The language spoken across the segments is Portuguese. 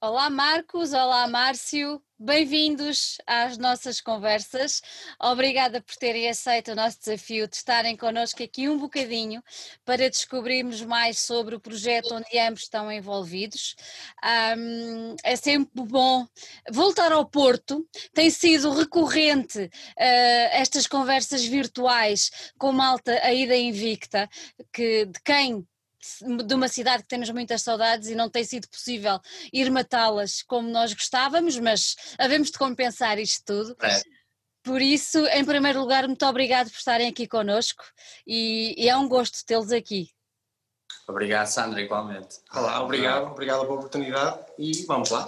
Olá Marcos, olá Márcio, bem-vindos às nossas conversas. Obrigada por terem aceito o nosso desafio de estarem connosco aqui um bocadinho para descobrirmos mais sobre o projeto onde ambos estão envolvidos. Um, é sempre bom voltar ao Porto, tem sido recorrente uh, estas conversas virtuais com malta aí da Invicta, que, de quem de uma cidade que temos muitas saudades e não tem sido possível ir matá-las como nós gostávamos, mas havemos de compensar isto tudo. É. Por isso, em primeiro lugar, muito obrigado por estarem aqui connosco e, e é um gosto tê-los aqui. Obrigado, Sandra, igualmente. Olá, obrigado, obrigado pela oportunidade e vamos lá.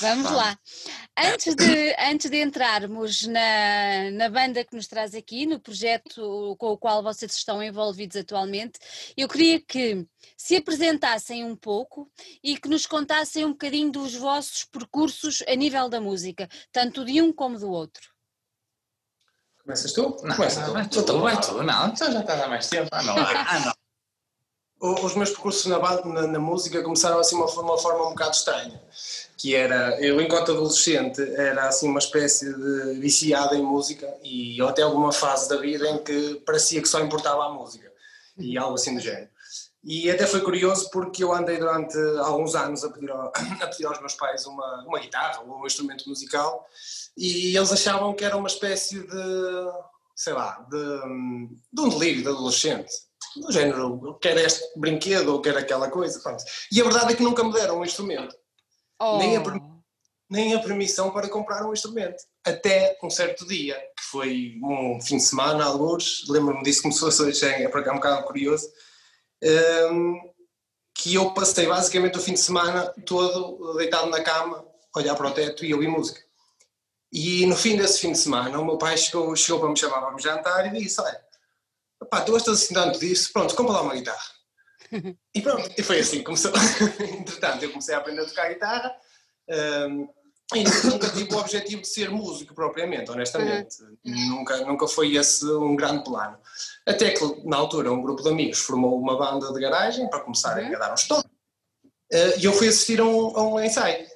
Vamos, vamos. lá. Antes de, antes de entrarmos na, na banda que nos traz aqui, no projeto com o qual vocês estão envolvidos atualmente, eu queria que se apresentassem um pouco e que nos contassem um bocadinho dos vossos percursos a nível da música, tanto de um como do outro. Começas tu? Não, Começa tu. Vai tu, vai tu, não, então já está há mais tempo. Ah, não. Ah, não os meus percursos na, na, na, música começaram assim uma, uma forma um bocado estranha, que era, eu enquanto adolescente era assim uma espécie de viciado em música e até alguma fase da vida em que parecia que só importava a música e algo assim do género. E até foi curioso porque eu andei durante alguns anos a pedir, ao, a pedir aos meus pais uma, uma guitarra ou um instrumento musical e eles achavam que era uma espécie de, sei lá, de, de um delírio de adolescente do género, quer este brinquedo ou quer aquela coisa. Pronto. E a verdade é que nunca me deram um instrumento. Oh. Nem, a, nem a permissão para comprar um instrumento. Até um certo dia, que foi um fim de semana, alguns, lembro-me disso, começou a ser é para cá um bocado curioso, um, que eu passei basicamente o fim de semana todo deitado na cama, olhar para o teto e ouvir música. E no fim desse fim de semana, o meu pai chegou, chegou para me chamar para me jantar e disse: Olha, pá, tu gostas assim tanto disso, pronto, compra lá uma guitarra. E pronto, e foi assim, começou. Entretanto, eu comecei a aprender a tocar guitarra um, e nunca tive o objetivo de ser músico propriamente, honestamente. Uhum. Nunca, nunca foi esse um grande plano. Até que, na altura, um grupo de amigos formou uma banda de garagem para começarem uhum. a dar uns toques. Uh, e eu fui assistir a um, a um ensaio.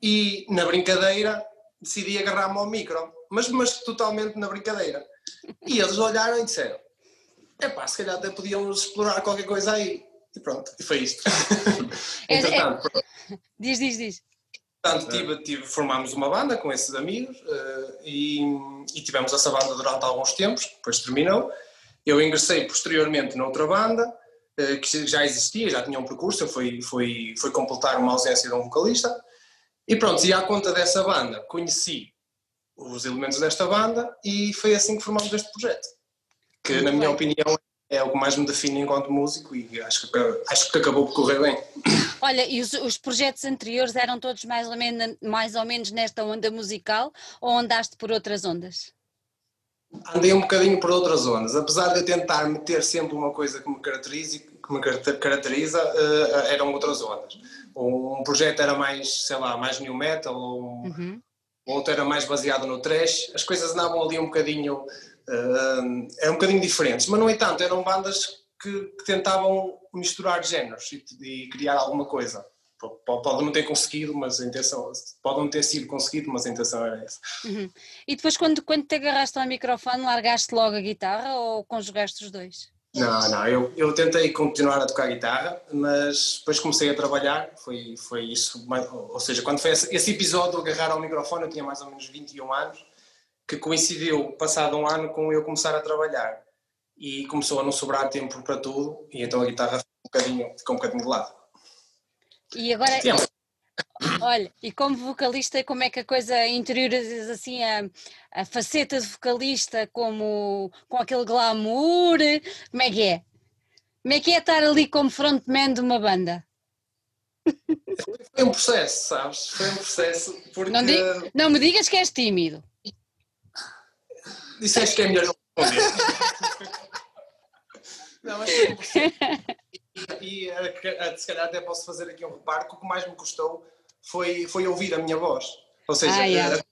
E, na brincadeira, decidi agarrar-me ao micro, mas, mas totalmente na brincadeira. E eles olharam e disseram: é pá, se calhar até podíamos explorar qualquer coisa aí. E pronto, e foi isto. É, Entretanto, é... Diz, diz, diz. Portanto, tive, tive, formámos uma banda com esses amigos uh, e, e, tivemos essa banda durante alguns tempos, depois terminou. Eu ingressei posteriormente noutra banda uh, que já existia, já tinha um percurso, eu fui, fui, fui completar uma ausência de um vocalista. E pronto, e à conta dessa banda conheci os elementos desta banda e foi assim que formámos este projeto que Muito na minha bem. opinião é o que mais me define enquanto músico e acho que, acho que acabou por correr bem. Olha, e os, os, projetos anteriores eram todos mais ou, menos, mais ou menos nesta onda musical ou andaste por outras ondas? Andei um bocadinho por outras ondas, apesar de eu tentar meter sempre uma coisa que me caracteriza, que me caracteriza uh, eram outras ondas. Um projeto era mais, sei lá, mais new metal, ou um, uhum. outro era mais baseado no trash, as coisas andavam ali um bocadinho uh, eram um bocadinho diferentes, mas no entanto eram bandas que, que tentavam misturar géneros e, e, criar alguma coisa. Pode não ter conseguido, mas a intenção pode não ter sido conseguido, mas a intenção era essa. Uhum. E depois, quando, quando te agarraste ao microfone, largaste logo a guitarra ou conjugaste os dois? Não, não, eu, eu tentei continuar a tocar guitarra, mas depois comecei a trabalhar, foi, foi isso, ou seja, quando foi esse, esse episódio de agarrar ao microfone, eu tinha mais ou menos 21 anos, que coincidiu, passado um ano, com eu começar a trabalhar. E começou a não sobrar tempo para tudo, e então a guitarra ficou um bocadinho, ficou um bocadinho de lado. E agora, olha, e como vocalista, como é que a coisa interioriza assim a, a faceta de vocalista, como com aquele glamour? Como é que é? Como é que é estar ali como frontman de uma banda? Foi um processo, sabes? Foi um processo. Porque... Não, diga, não me digas que és tímido. Disseste que é melhor não responder. não, mas e, e se calhar até posso fazer aqui um reparo que o que mais me custou foi, foi ouvir a minha voz. Ou seja, ah, yeah.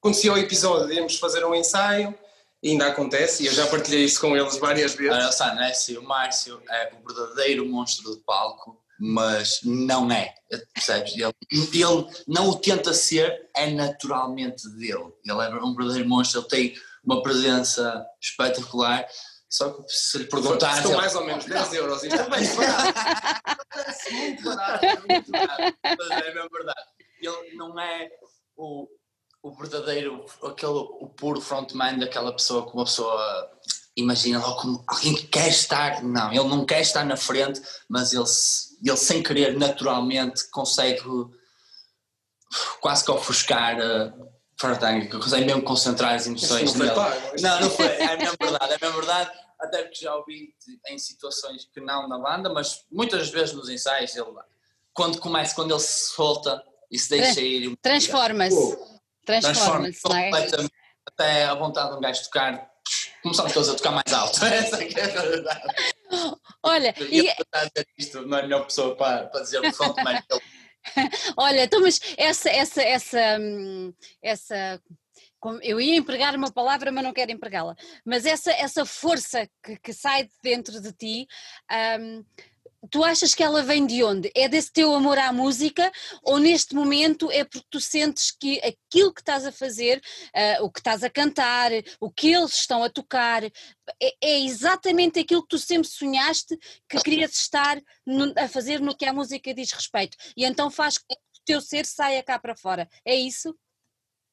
aconteceu o episódio de irmos fazer um ensaio e ainda acontece, e eu já partilhei isso com eles várias vezes. Olha, não é assim, o Márcio é o verdadeiro monstro de palco mas não é, percebes? Ele, ele não o tenta ser, é naturalmente dele. Ele é um verdadeiro monstro, ele tem uma presença espetacular. Só que se lhe perguntar. Custou mais ou menos 10 euros. Isto é bem barato. Parece muito barato, é muito barato. Mas é mesmo verdade. Ele não é o, o verdadeiro, aquele, o puro frontman daquela pessoa que uma pessoa imagina logo como alguém que quer estar. Não, ele não quer estar na frente, mas ele, ele sem querer, naturalmente, consegue quase que ofuscar. Uh, que consegue mesmo concentrar as emoções não não, não foi, é mesmo verdade, é mesmo verdade, até porque já ouvi em situações que não na banda, mas muitas vezes nos ensaios ele quando começa, quando ele se solta e se deixa ir. Transforma-se. Transforma-se, transforma é? Até a vontade de um gajo tocar, começamos todos a tocar mais alto. Essa é a verdade. Olha, e... isto não é a melhor pessoa para, para dizer o frontman Olha, então, mas essa, essa, essa, hum, essa, eu ia empregar uma palavra, mas não quero empregá-la, mas essa, essa força que, que sai de dentro de ti, um, tu achas que ela vem de onde? É desse teu amor à música ou neste momento é porque tu sentes que aquilo que estás a fazer, uh, o que estás a cantar, o que eles estão a tocar, é, é exatamente aquilo que tu sempre sonhaste que querias estar no, a fazer no que a música diz respeito e então faz que o teu ser saia cá para fora, é isso?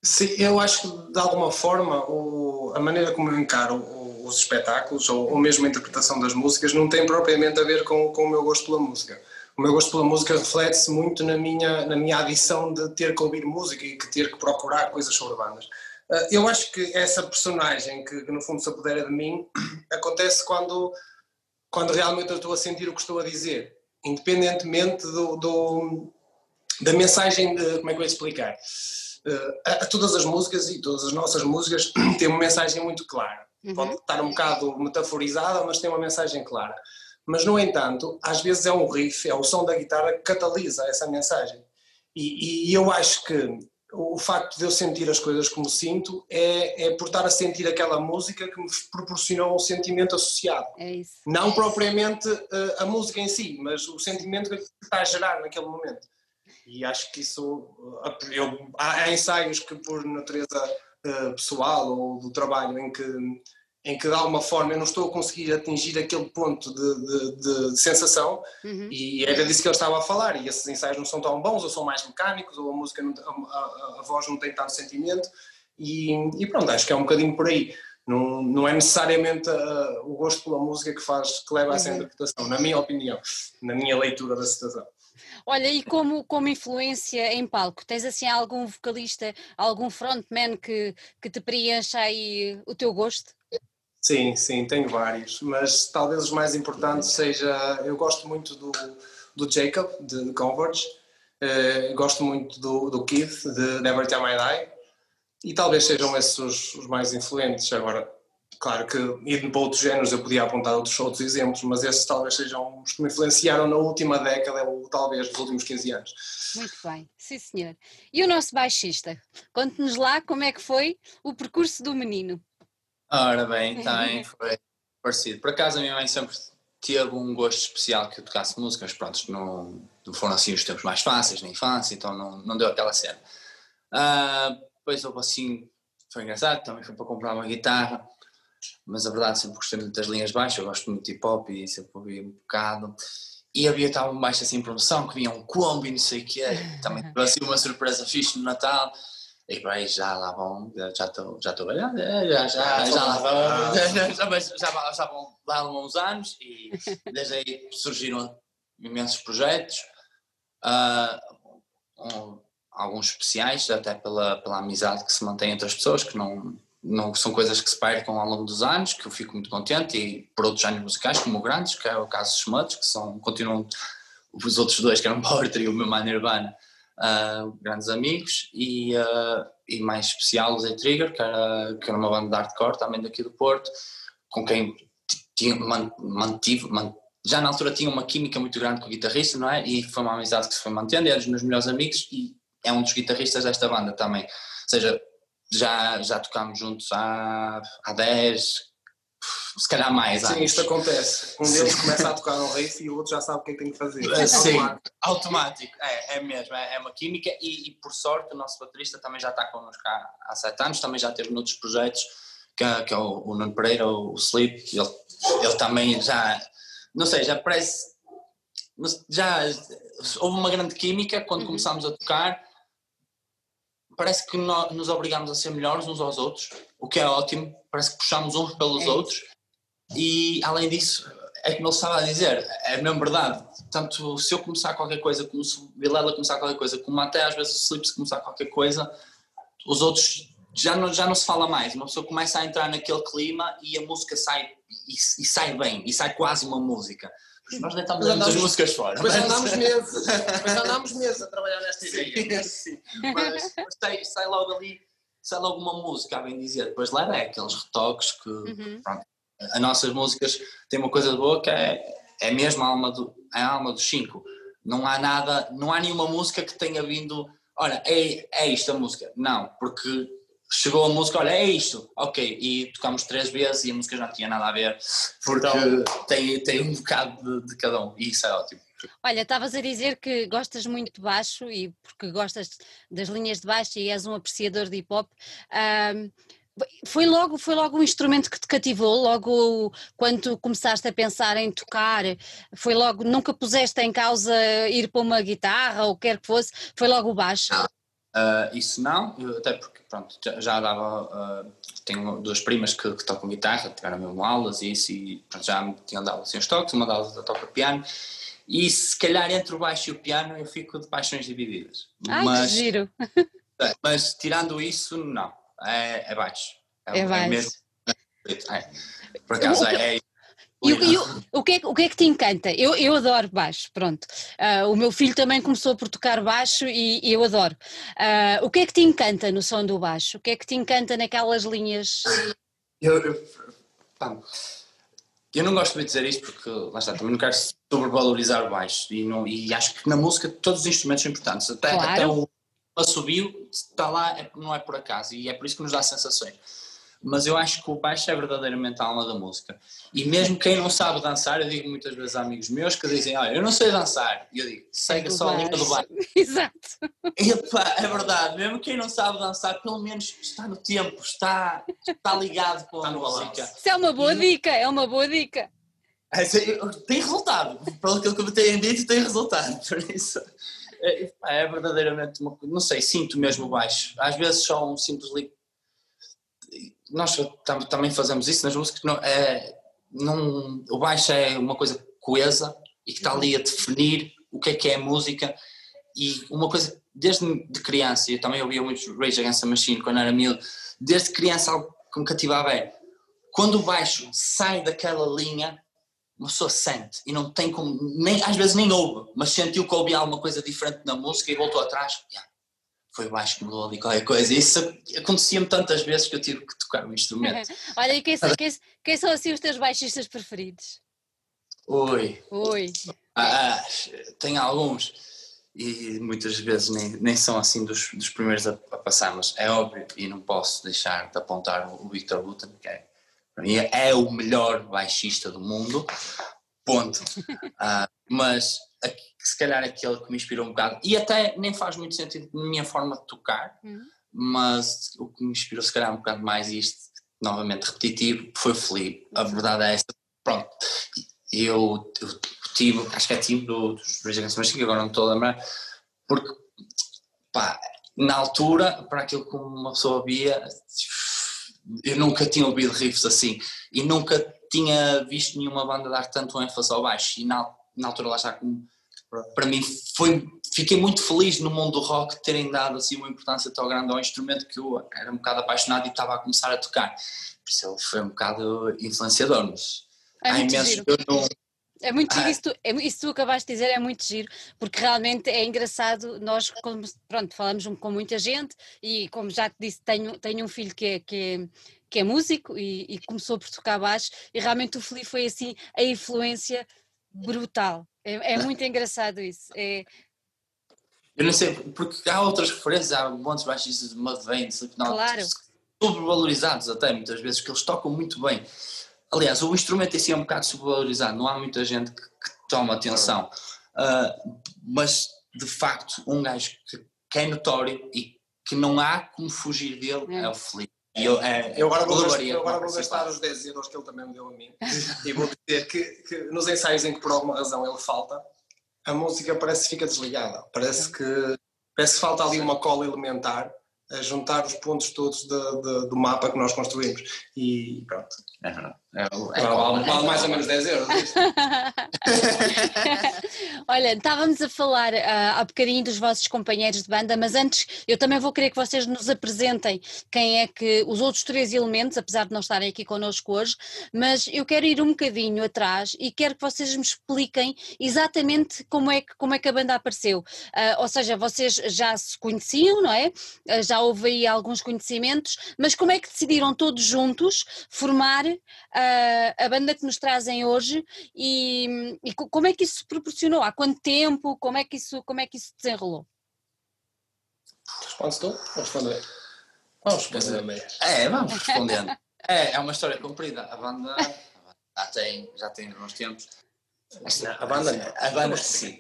Sim, eu acho que de alguma forma o, a maneira como eu encaro os espetáculos ou, ou mesmo a interpretação das músicas não tem propriamente a ver com, com o meu gosto pela música. O meu gosto pela música reflete-se muito na minha, na minha adição de ter que ouvir música e que ter que procurar coisas sobre bandas. Ah, eu acho que essa personagem, que, que no fundo se apodera de mim, acontece quando, quando realmente eu estou a sentir o que estou a dizer, independentemente do, do da mensagem de. Como é que eu ia explicar? Uh, a, a, todas as músicas e todas as nossas músicas têm uma mensagem muito clara. Uhum. Pode estar um bocado metaforizada, mas tem uma mensagem clara. Mas, no entanto, às vezes é um riff, é o som da guitarra que catalisa essa mensagem. E, e eu acho que o facto de eu sentir as coisas como sinto é, é por estar a sentir aquela música que me proporcionou um sentimento associado. É isso. Não propriamente uh, a música em si, mas o sentimento que está a gerar naquele momento. E acho que isso. Eu, há ensaios que, por natureza uh, pessoal ou do trabalho, em que em que de alguma forma eu não estou a conseguir atingir aquele ponto de, de, de sensação uhum. e era disso que ele estava a falar e esses ensaios não são tão bons ou são mais mecânicos ou a música não, a, a, a, voz não tem tanto sentimento e, e, pronto, acho que é um bocadinho por aí não, não é necessariamente uh, o gosto pela música que faz, que leva a essa uhum. interpretação, na minha opinião, na minha leitura da situação. Olha, e como, como influência em palco, tens assim algum vocalista, algum frontman que, que te preencha aí o teu gosto? Sim, sim, tenho vários, mas talvez os mais importantes seja, eu gosto muito do, do Jacob, de Converge, uh, gosto muito do, do Keith, de Never Time I Die, e talvez sejam esses os, os, mais influentes. Agora, claro que indo para outros géneros eu podia apontar outros, outros exemplos, mas esses talvez sejam os que me influenciaram na última década, ou talvez nos últimos 15 anos. Muito bem, sim senhor. E o nosso baixista? Conte-nos lá como é que foi o percurso do menino. Ora bem, também foi parecido. Por acaso a minha mãe sempre teve um gosto especial que eu tocasse músicas, pronto, não, não foram assim os tempos mais fáceis na infância, então não, não deu aquela cena. Uh, depois houve assim, foi engraçado, também fui para comprar uma guitarra, mas a verdade sempre gostei muito das linhas baixas, eu gosto muito de hip hop e sempre ouvi um bocado. E havia estava um baixo assim em promoção, que vinha um combo e não sei o que também teve assim uma surpresa fixe no Natal. E bem, já lá vão, já estou já estou já, já, já, já lá vão, já, já, já vão lá uns anos e desde aí surgiram imensos projetos, uh, um, alguns especiais, até pela, pela amizade que se mantém entre as pessoas, que não, não são coisas que se perdem ao longo dos anos, que eu fico muito contente, e por outros géneros musicais, como grandes, que é o caso dos Smuts, que são, continuam os outros dois, que eram Trio e o meu Man Nirvana, uh, grandes amigos e, uh, e mais especial o Z Trigger, que era, que era uma banda de hardcore também daqui do Porto, com quem tinha, mantive, já na altura tinha uma química muito grande com o guitarrista, não é? E foi uma amizade que se foi mantendo, é dos meus melhores amigos e é um dos guitarristas desta banda também. Ou seja, já, já tocámos juntos há, há 10, se calhar mais Sim, anos. isto acontece. Um deles começa a tocar um riff e o outro já sabe o que é que tem que fazer. Ah, Sim, Automático. automático, é, é mesmo, é, é uma química e, e, por sorte o nosso baterista também já está connosco há, há sete anos, também já teve noutros projetos, que, é- que é o, o Nuno Pereira, o, o Sleep, ele, ele também já, não sei, já parece, já houve uma grande química quando Uhum. começámos a tocar, parece que nó- nos obrigamos a ser melhores uns aos outros, o que é ótimo, parece que puxamos uns pelos É outros e além disso, é como ele estava a dizer, é mesmo verdade. Tanto se eu começar qualquer coisa, como se o Vilela começar qualquer coisa, como até às vezes o Slip se começar qualquer coisa, os outros já não, já não se fala mais. Uma pessoa começa a entrar naquele clima e a música sai e, e sai bem, e sai quase uma música. Nós nem estamos Mas a muitas andamos- músicas fora. Depois mas- andámos meses, depois andámos meses a trabalhar nesta ideia. Sim, sim. Mas, mas sai, sai logo ali, sai logo uma música, a bem dizer. Depois leva é aqueles retoques que Uhum. as nossas músicas têm uma coisa de boa que é, é mesmo a alma, do, é a alma dos cinco. Não há nada, não há nenhuma música que tenha vindo, olha, é, é isto a música. Não, porque chegou a música, olha, é isto, ok, e tocámos três vezes e a música já não tinha nada a ver, porque tem, tem um bocado de, de cada um, e isso é ótimo. Olha, estavas a dizer que gostas muito de baixo e porque gostas das linhas de baixo e és um apreciador de hip hop. ahm, foi logo, foi logo um instrumento que te cativou, logo quando tu começaste a pensar em tocar, foi logo, nunca puseste em causa ir para uma guitarra ou o que quer que fosse, foi logo o baixo. Ah, isso não, até porque pronto, já, já dava, ah, tenho duas primas que, que tocam guitarra, tiveram mesmo aulas e isso, e pronto, já me tinham dado assim uns toques, uma delas toca piano, e se calhar entre o baixo e o piano eu fico de paixões divididas. Ai, mas, que giro! é, mas tirando isso, não, é, é baixo. É baixo. mesmo. É. Por acaso que- é. E, o- e o, o, que é, que- o que é que te encanta? Eu, eu adoro baixo, pronto. Ah, o meu filho também começou por tocar baixo e, e eu adoro. Ah, o que é que te encanta no som do baixo? O que é que te encanta naquelas linhas? Eu, eu, pá, eu não gosto de dizer isto porque, lá está, também não quero sobrevalorizar o baixo e, não, e acho que na música todos os instrumentos são importantes, até, Claro. até o assobio está lá, é- não é por acaso e é por isso que nos dá sensações. Mas eu acho que o baixo é verdadeiramente a alma da música. E mesmo quem não sabe dançar, eu digo muitas vezes a amigos meus que dizem: Olha, eu não sei dançar. E eu digo: segue Do só a linha do baixo. Exato. E, epá, é verdade, mesmo quem não sabe dançar, pelo menos está no tempo, está, está ligado com a música. Isso é uma boa E- dica, é uma boa dica. É, Tem resultado, pelo que me têm dito, tem resultado. Por isso, é, é verdadeiramente uma coisa, não sei, sinto mesmo baixo. Às vezes só um simples Nós tam- também fazemos isso nas músicas, não, é, não, o baixo é uma coisa coesa e que está ali a definir o que é que é a música e uma coisa, desde de criança, eu também ouvia muitos Rage Against the Machine quando era miúdo, desde criança algo que me cativava é quando o baixo sai daquela linha, uma pessoa sente e não tem como, nem, às vezes nem ouve, mas sentiu que ouvia alguma coisa diferente na música e voltou atrás. Yeah, foi baixo que mudou ali qualquer coisa. Isso acontecia-me tantas vezes que eu tive que tocar o instrumento. Olha, e quem, são- quem- quem são assim os teus baixistas preferidos? Oi, Oi. ah, tem alguns e muitas vezes nem, nem são assim dos, dos primeiros a, a passar, mas é óbvio e não posso deixar de apontar o, Victor Button, que é, para mim é o melhor baixista do mundo, ponto. Ah, mas a- se calhar aquele que me inspirou um bocado, e até nem faz muito sentido na minha forma de tocar, Uhum. mas o que me inspirou se calhar um bocado mais, isto novamente repetitivo, foi o Felipe. A verdade é essa. Pronto, eu, eu tive, acho que é time do, dos Rage Against Machine, que agora não estou a lembrar, porque pá, na altura, para aquilo que uma pessoa via, eu nunca tinha ouvido riffs assim e nunca tinha visto nenhuma banda dar tanto ênfase ao baixo. E na, na altura, lá está, como, para mim, foi, fiquei muito feliz no mundo do rock terem dado assim uma importância tão grande ao instrumento que eu era um bocado apaixonado e estava a começar a tocar. Por isso ele foi um bocado influenciador, mas É há eu não. É muito giro, Ah. isso, tu, é, isso tu acabaste de dizer é muito giro, porque realmente é engraçado, nós como, pronto, falamos com muita gente e como já te disse, tenho, tenho um filho que é, que é, que é músico e, e começou por tocar baixo e realmente o Felipe foi assim a influência brutal, é, é muito engraçado isso, é, Eu não sei, porque há outras referências, há montes baixistas de Mudvayne, Slipknot, Claro. sobrevalorizados até muitas vezes, que eles tocam muito bem. aliás, o instrumento em si é um bocado subvalorizado, não há muita gente que, que toma atenção. Uh, mas, de facto, um gajo que, que, é notório e que não há como fugir dele é, é o Felipe. Eu, é, eu agora vou, gastar, eu agora vou gastar os 10 euros que ele também me deu a mim e vou dizer que, que, nos ensaios em que por alguma razão ele falta, a música parece que fica desligada. Parece que, parece que falta ali uma cola elementar a juntar os pontos todos de, de, do mapa que nós construímos. E pronto. É verdade. É, é, vale, vale, mais ou menos 10 euros. Olha, estávamos a falar uh, há bocadinho dos vossos companheiros de banda, mas antes eu também vou querer que vocês nos apresentem quem é que os outros três elementos, apesar de não estarem aqui connosco hoje, mas eu quero ir um bocadinho atrás e quero que vocês me expliquem exatamente como é que, como é que a banda apareceu. Uh, ou seja, vocês já se conheciam, não é? Uh, já houve aí alguns conhecimentos, mas como é que decidiram todos juntos formar a, a banda que nos trazem hoje e, e, como é que isso se proporcionou? Há quanto tempo? Como é que isso, como é que isso desenrolou? Respondes tu? Vou responder. Vamos responder É, vamos respondendo. é, é uma história comprida. A banda já tem, já tem uns tempos. A banda não. A banda sim.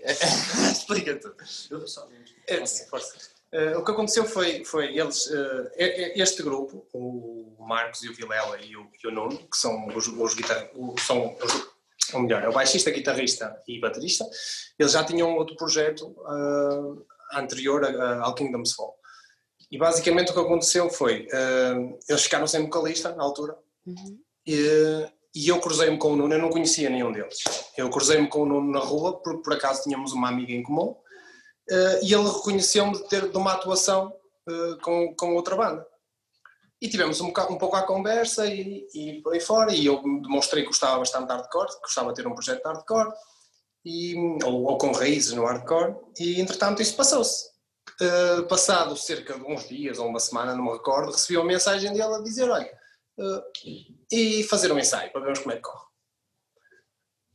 Explica tu. Eu só. É, força. Uh, o que aconteceu foi, foi eles, uh, este grupo, o Marcos e o Vilela e o, e o Nuno, que são os, os guitar, são os, ou melhor, é o baixista, guitarrista e baterista, eles já tinham outro projeto uh, anterior a, ao Kingdom's Fall. E basicamente o que aconteceu foi, eles ficaram sem vocalista na altura, uhum. e, e, eu cruzei-me com o Nuno, eu não conhecia nenhum deles. Eu cruzei-me com o Nuno na rua, porque por acaso tínhamos uma amiga em comum, uh, e ele reconheceu-me de ter de uma atuação uh, com, com outra banda. E tivemos um, um pouco à conversa e, e, por aí fora, e eu demonstrei que gostava bastante de hardcore, que gostava de ter um projeto de hardcore, e, ou, ou, com raízes no hardcore, e entretanto isso passou-se. Uh, passado cerca de uns dias ou uma semana, não me recordo, recebi uma mensagem dele a dizer: Olha, uh, e fazer um ensaio para vermos como é que corre.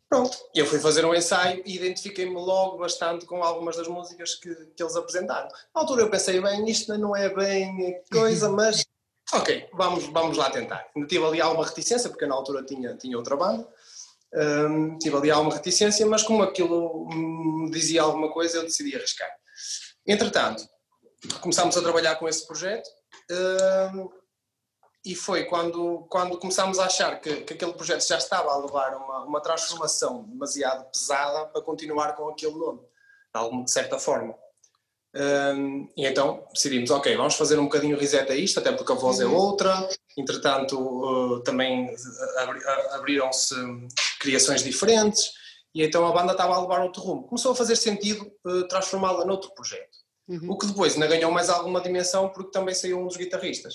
Pronto, eu fui fazer um ensaio e identifiquei-me logo bastante com algumas das músicas que, que eles apresentaram. Na altura eu pensei, bem, isto não é bem coisa, mas ok, vamos, vamos lá tentar. Tive ali alguma reticência, porque na altura tinha, tinha outra banda, um, tive ali alguma reticência, mas como aquilo me dizia alguma coisa, eu decidi arriscar. Entretanto, começámos a trabalhar com esse projeto, um, e foi quando, quando começámos a achar que, que aquele projeto já estava a levar uma, uma transformação demasiado pesada para continuar com aquele nome, de certa forma. Um, e então decidimos, ok, vamos fazer um bocadinho reset a isto, até porque a voz é uhum. outra, entretanto uh, também abri, abriram-se criações diferentes, e então a banda estava a levar outro rumo. Começou a fazer sentido uh, transformá-la noutro projeto. Uhum. O que depois ainda ganhou mais alguma dimensão porque também saiu um dos guitarristas.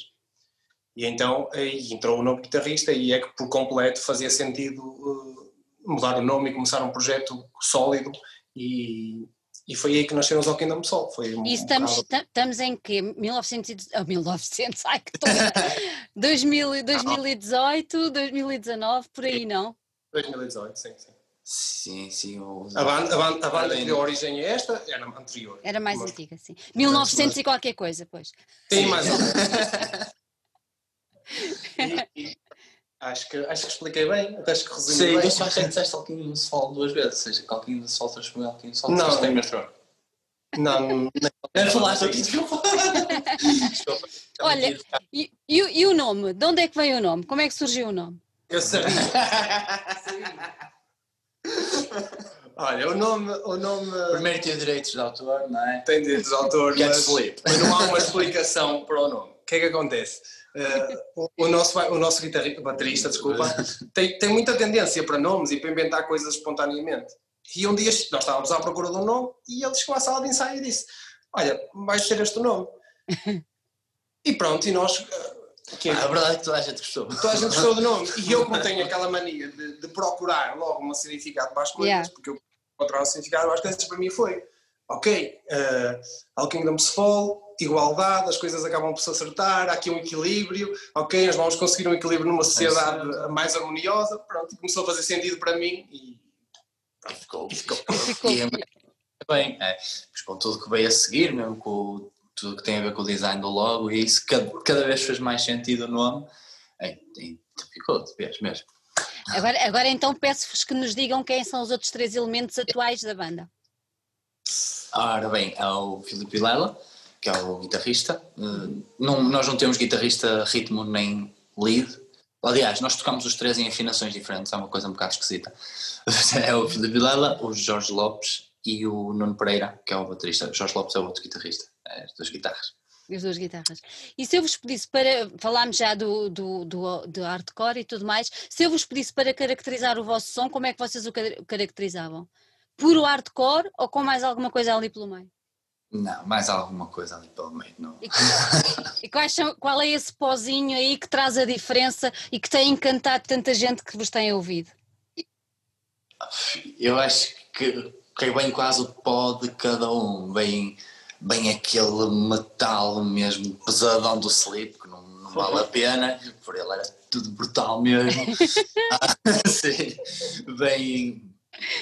E então aí entrou o novo guitarrista e é que por completo fazia sentido uh, mudar o nome e começar um projeto sólido e, e foi aí que nasceu o Kingdom Soul. Foi um, e estamos, um estamos em que? 1900, oh, 1900, ai que toda, 2000, 2018, 2019, por aí não? 2018, sim, sim. Sim, sim. O... A banda, a banda, a banda que deu origem a esta era anterior. Era mais mas... antiga, sim. 1900 mas... e qualquer coisa, pois. Sim, mais ou menos. acho, que, acho que expliquei bem, acho que resumi Sim, bem. Sim, só achei que disseste Alquinho do Sol duas vezes, ou seja, que Alquinho do Sol transformou Alquinho do Sol. Não, tem metrô. Não, nem falaste aqui, desculpa. Olha, e, e, e, o nome? De onde é que veio o nome? Como é que surgiu o nome? Eu sabia. Olha, o nome, o nome. Primeiro tem direitos de autor, não é? Tem direitos de autor, mas, mas não há uma explicação para o nome. O que é que acontece? Uh, o, o, nosso, o nosso guitarrista, baterista, desculpa, tem, tem muita tendência para nomes e para inventar coisas espontaneamente. E um dia nós estávamos à procura de um nome e ele chegou à sala de ensaio e disse: Olha, vais ser este o nome. e pronto, e nós. Eh, que, ah, a verdade é que toda a gente gostou. Toda a gente gostou do nome. E eu, como tenho aquela mania de, de procurar logo um significado para as coisas, yeah. porque eu encontrar um significado para as coisas, para mim foi: Ok, uh, All Kingdoms Fall, igualdade, as coisas acabam por se acertar, há aqui um equilíbrio, ok, nós vamos conseguir um equilíbrio numa sociedade é mais harmoniosa, pronto, começou a fazer sentido para mim e, e ficou. E ficou. ficou. E, é bem, é, mas com tudo que veio a seguir, mesmo com tudo que tem a ver com o design do logo e isso cada, cada vez fez mais sentido o nome, é, ficou de vez mesmo. Agora, agora então peço-vos que nos digam quem são os outros três elementos atuais da banda. Ora bem, é o Filipe Vilela, que é o guitarrista. Uh, não, nós não temos guitarrista ritmo nem lead. Aliás, nós tocamos os três em afinações diferentes, é uma coisa um bocado esquisita. É o Filipe Vilela, o Jorge Lopes e o Nuno Pereira, que é o baterista. O Jorge Lopes é o outro guitarrista, é as duas guitarras. As duas guitarras. E se eu vos pedisse para, falámos já do, do, do, do hardcore e tudo mais, se eu vos pedisse para caracterizar o vosso som, como é que vocês o caracterizavam? Puro hardcore ou com mais alguma coisa ali pelo meio? Não, mais alguma coisa ali pelo meio. Não. E, e quais são, qual é esse pozinho aí que traz a diferença e que tem encantado tanta gente que vos tem ouvido? Eu acho que, que vem quase o pó de cada um, vem, vem aquele metal mesmo pesadão do sleep, que não, não vale a pena, por ele era tudo brutal mesmo. ah, sim, vem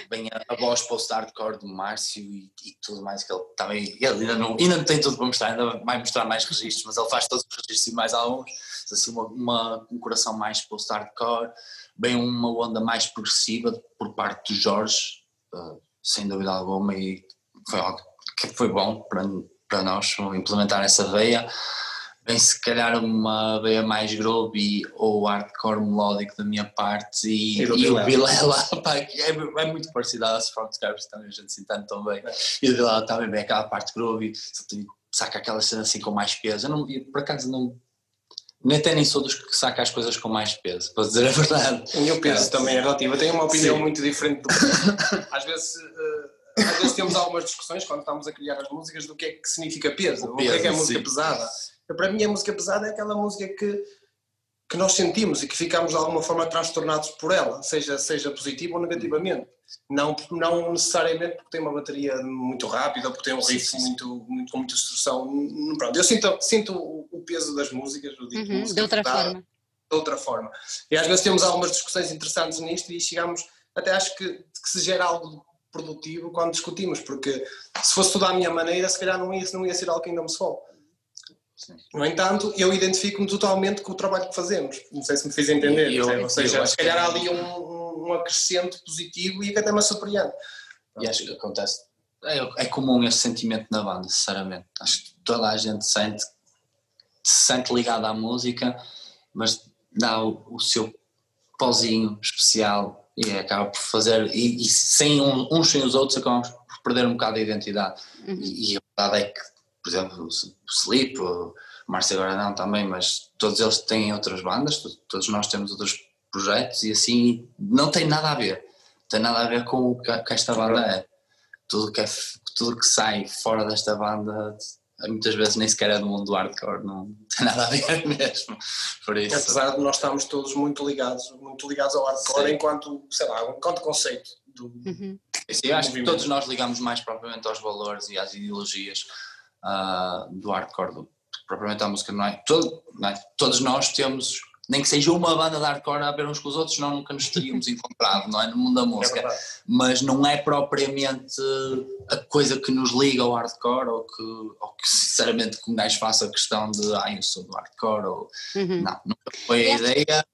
bem a, a voz post-hardcore do Márcio e, e, tudo mais que ele também ele ainda não, ainda não tem tudo para mostrar, ainda vai mostrar mais registros, mas ele faz todos os registros e mais alguns, assim uma, uma um coração mais post-hardcore, bem uma onda mais progressiva por parte do Jorge, uh, sem dúvida alguma, e foi algo que foi bom para, para nós implementar essa veia vem se calhar uma veia mais groovy ou hardcore melódico da minha parte e, e, e o Vilela é, é, muito parecido às Front Scars também a gente se entende tão bem e o Vilela também vem aquela parte groovy saca aquela cena assim com mais peso eu, não, eu por acaso não nem até nem sou dos que saca as coisas com mais peso, para dizer a verdade. O meu peso é, também é relativo. Eu tenho uma opinião Sim. muito diferente do Às vezes, uh, às vezes temos algumas discussões quando estamos a criar as músicas do que é que significa peso, o, peso, o que é que é música sim. pesada. Para mim, a música pesada é aquela música que, que nós sentimos e que ficamos de alguma forma transtornados por ela, seja, seja positivo ou negativamente. Não, não necessariamente porque tem uma bateria muito rápida, porque tem um riff muito, muito, com muita instrução. Pronto, eu sinto, sinto o peso das músicas, eu digo, uhum, música de outra forma. De outra forma. E às vezes temos algumas discussões interessantes nisto e chegamos, até acho que, que se gera algo produtivo quando discutimos, porque se fosse tudo à minha maneira, se calhar não ia, não ia ser algo que ainda me sobe. No entanto, eu identifico-me totalmente com o trabalho que fazemos. Não sei se me fiz entender. Eu, ou seja, se calhar há ali um, um acrescento positivo e que até me surpreende. E acho que acontece. É, é, comum esse sentimento na banda, sinceramente. Acho que toda a gente sente, se sente ligada à música, mas dá o, o seu pozinho especial e acaba por fazer. E, e sem um, uns sem os outros, acabamos por perder um bocado a identidade. Uhum. E, e a verdade é que por exemplo, o Sleep, o Márcio agora não também, mas todos eles têm outras bandas, todos nós temos outros projetos e assim não tem nada a ver, não tem nada a ver com o que esta banda é. Tudo que, é, tudo que sai fora desta banda muitas vezes nem sequer é do mundo do hardcore, não tem nada a ver mesmo. Por isso. Apesar de nós estarmos todos muito ligados, muito ligados ao hardcore Sim. enquanto, sei lá, enquanto conceito. Do, uhum. Sim, eu acho que todos nós ligamos mais propriamente aos valores e às ideologias uh, do hardcore, do, propriamente a música, não é? Todo, não é? Todos nós temos, nem que seja uma banda de hardcore a ver uns com os outros, nós nunca nos teríamos encontrado, não é? No mundo da é música. É Mas não é propriamente a coisa que nos liga ao hardcore ou que, ou que sinceramente, que um gajo faça a questão de, ah, eu sou do hardcore, ou. Uhum. Não, nunca foi a ideia.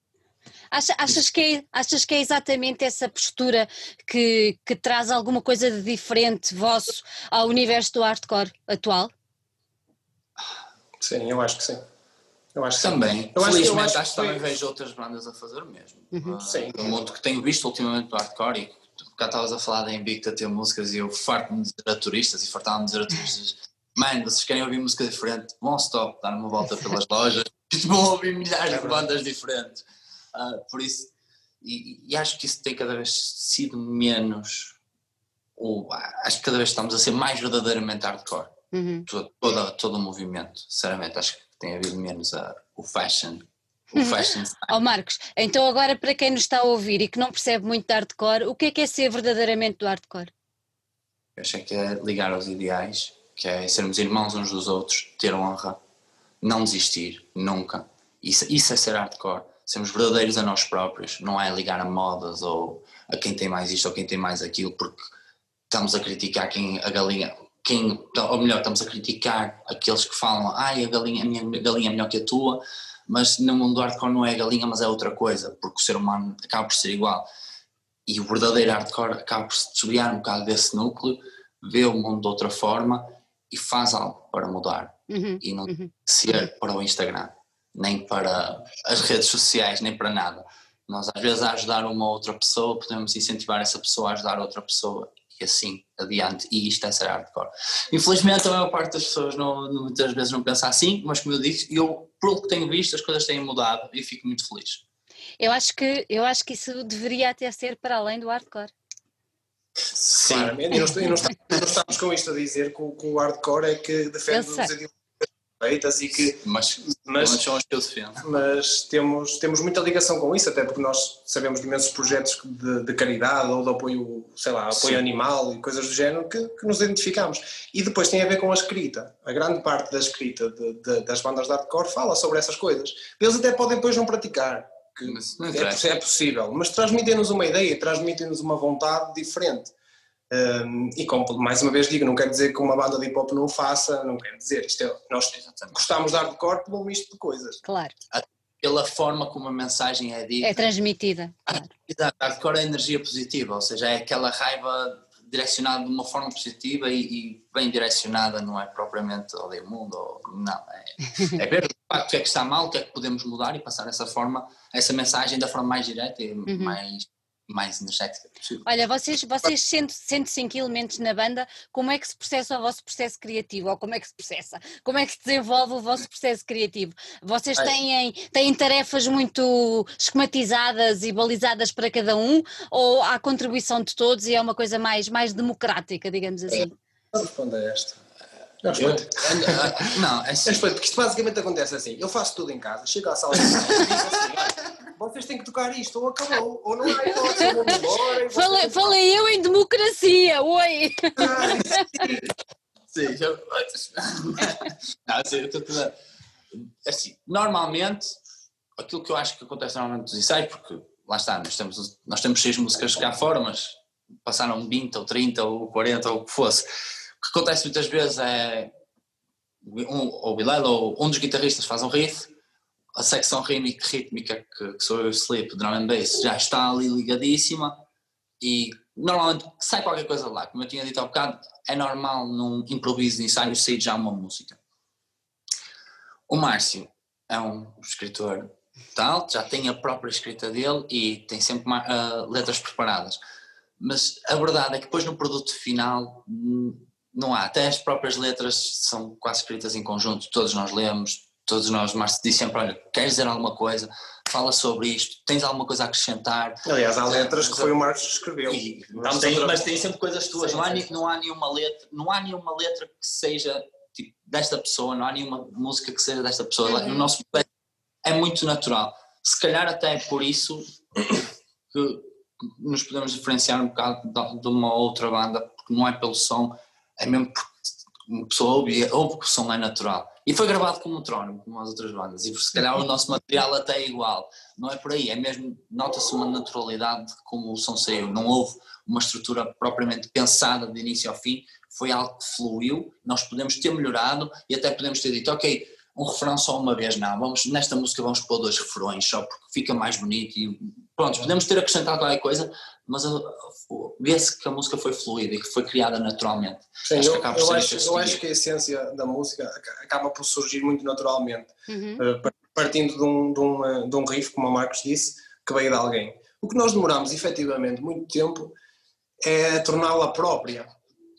achas, que é, achas que é exatamente essa postura que, que traz alguma coisa de diferente vosso ao universo do hardcore atual? Sim, eu acho que sim. Eu acho também. Eu Felizmente acho, que, acho que também vejo outras bandas a fazer o mesmo. Uhum. Uh, sim. No mundo que tenho visto ultimamente do hardcore e cá estavas a falar da Invicta ter músicas e eu farto-me dizer a turistas e fartava-me dizer a turistas mano, vocês querem ouvir música diferente, vão stop, dar uma volta pelas lojas e vão ouvir milhares é de bandas diferentes. Uh, por isso, e, e, acho que isso tem cada vez sido menos, ou acho que cada vez estamos a ser mais verdadeiramente hardcore uhum. todo, todo, todo o movimento. Sinceramente, acho que tem havido menos a, o fashion. O fashion oh Marcos, então agora para quem nos está a ouvir e que não percebe muito de hardcore, o que é que é ser verdadeiramente do hardcore? Eu acho que é ligar aos ideais, que é sermos irmãos uns dos outros, ter honra, não desistir, nunca. Isso, isso é ser hardcore. Sermos verdadeiros a nós próprios, não é ligar a modas ou a quem tem mais isto ou quem tem mais aquilo, porque estamos a criticar quem a galinha quem, ou melhor, estamos a criticar aqueles que falam ai, a, galinha, a minha galinha é melhor que a tua, mas no mundo do hardcore não é galinha, mas é outra coisa, porque o ser humano acaba por ser igual. E o verdadeiro hardcore acaba por se desviar um bocado desse núcleo, vê o mundo de outra forma e faz algo para mudar. Uhum, e não uhum. ser para o Instagram, nem para as redes sociais, nem para nada. Nós, às vezes, a ajudar uma outra pessoa, podemos incentivar essa pessoa a ajudar outra pessoa e assim adiante. E isto é ser hardcore. Infelizmente, a maior parte das pessoas não, muitas vezes não pensa assim, mas como eu disse, eu, pelo que tenho visto, as coisas têm mudado e fico muito feliz. Eu acho que eu acho que isso deveria até ser para além do hardcore. Sim. Claramente. E não, est- não estamos, não estamos com isto a dizer que o, que o hardcore é que defende os perfeitas e que. Mas, Mas- mas são as que eu defendo. Mas temos, temos muita ligação com isso, até porque nós sabemos de imensos projetos de, de caridade ou de apoio, sei lá, apoio Sim. animal e coisas do género que, que nos identificamos. E depois tem a ver com a escrita. A grande parte da escrita de- de- das bandas de hardcore fala sobre essas coisas. Eles até podem depois não praticar, que é, é possível, mas transmitem-nos uma ideia, transmitem-nos uma vontade diferente. Hum, e como mais uma vez digo, não quer dizer que uma banda de hip hop não o faça, não quer dizer. Isto é, nós Exatamente. gostamos de hardcore pelo misto de coisas. Claro. Pela forma como a mensagem é dita, É transmitida. Claro. Exato, hardcore é energia positiva, ou seja, é aquela raiva direcionada de uma forma positiva e, e bem direcionada, não é propriamente odeio o mundo, ou, não, é, é ver de facto o que é que está mal, o que é que podemos mudar e passar essa forma, essa mensagem da forma mais direta e mais, mais energética possível. Olha, vocês, vocês 100 105 elementos na banda, como é que se processa o vosso processo criativo? Ou como é que se processa? Como é que se desenvolve o vosso processo criativo? Vocês têm, têm tarefas muito esquematizadas e balizadas para cada um? Ou há contribuição de todos e é uma coisa mais, mais democrática, digamos assim? Vamos responder a esta. Não, Eu- ah, não, é assim, Responde, porque isto basicamente acontece assim. Eu faço tudo em casa, chego à sala de casa e digo assim, "Olha, vocês têm que tocar isto, ou acabou, ou não é, vão embora. Falei, falei eu em democracia, oi! tocar". Sim, já... não, assim, eu estou a- assim, normalmente, aquilo que eu acho que acontece normalmente nos ensaios, porque lá está, nós temos, nós temos seis músicas cá fora, mas passaram 20 ou 30 ou 40 ou o que fosse. Que acontece muitas vezes é um, ou o Bilal ou um dos guitarristas faz um riff, a secção rítmica, que, que sou eu, Sleep, drum and bass, já está ali ligadíssima e normalmente sai qualquer coisa lá, como eu tinha dito há bocado, é normal num improviso de ensaio sair já uma música. O Márcio é um escritor tal, já tem a própria escrita dele e tem sempre ah, letras preparadas. Mas a verdade é que depois no produto final hum, não há, até as próprias letras são quase escritas em conjunto, todos nós lemos, todos nós, Márcio diz sempre, olha, queres dizer alguma coisa? Fala sobre isto, tens alguma coisa a acrescentar? Aliás, há letras que foi o Marcos que escreveu. E- Mas tem- outra- mas tem sempre coisas tuas, Sim, não, há, sim, não há nenhuma letra, não há nenhuma letra que seja tipo, desta pessoa, não há nenhuma música que seja desta pessoa. Uhum. O nosso projeto é muito natural. Se calhar até é por isso que nos podemos diferenciar um bocado de, de uma outra banda, porque não é pelo som, é mesmo porque uma pessoa ouve, ouve que o som é natural. E foi gravado com metrónomo, como as outras bandas, e se calhar o nosso material até é igual. Não é por aí, é mesmo, nota-se uma naturalidade de como o som saiu. Não houve uma estrutura propriamente pensada de início ao fim, foi algo que fluiu, nós podemos ter melhorado e até podemos ter dito, ok, um refrão só uma vez, não, vamos, nesta música vamos pôr dois refrões só porque fica mais bonito e pronto, podemos ter acrescentado qualquer coisa, mas vê-se que a música foi fluida e que foi criada naturalmente. Sim, Acho que eu, por eu acho, eu acho que a essência da música aca- acaba por surgir muito naturalmente, Uhum. eh, par- partindo de um, de, um, eh, de um riff, como o Marcos disse, que veio de alguém. O que nós demoramos efetivamente muito tempo é torná-la própria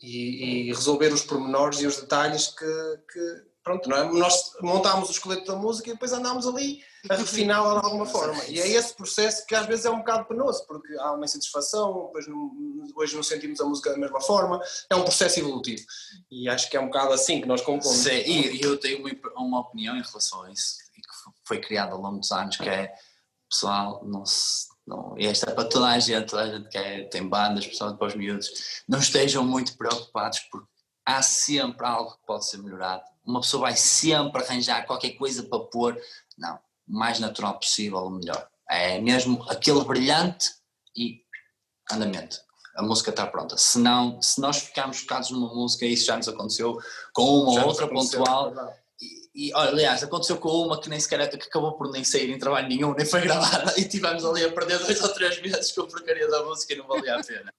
e, e resolver os pormenores e os detalhes que, que pronto, não é? nós montámos o esqueleto da música e depois andámos ali a refiná-la de alguma forma. E é esse processo que às vezes é um bocado penoso, porque há uma insatisfação, depois não, hoje não sentimos a música da mesma forma, é um processo evolutivo. E acho que é um bocado assim que nós compomos. Sim, e, eu tenho uma, opinião em relação a isso, que foi criada ao longo dos anos, que é, pessoal, não se, não, esta é para toda a gente, toda a gente que é, tem bandas, principalmente para os miúdos, não estejam muito preocupados, porque há sempre algo que pode ser melhorado. Uma pessoa vai sempre arranjar qualquer coisa para pôr, não, mais natural possível, o melhor. É mesmo aquele brilhante e andamento. A música está pronta. Se não, se nós ficarmos focados numa música, isso já nos aconteceu com uma Já ou outra pontual, é e, e aliás, aconteceu com uma que nem sequer que acabou por nem sair em trabalho nenhum, nem foi gravada, e tivemos ali a perder dois ou três meses com a porcaria da música e não valia a pena.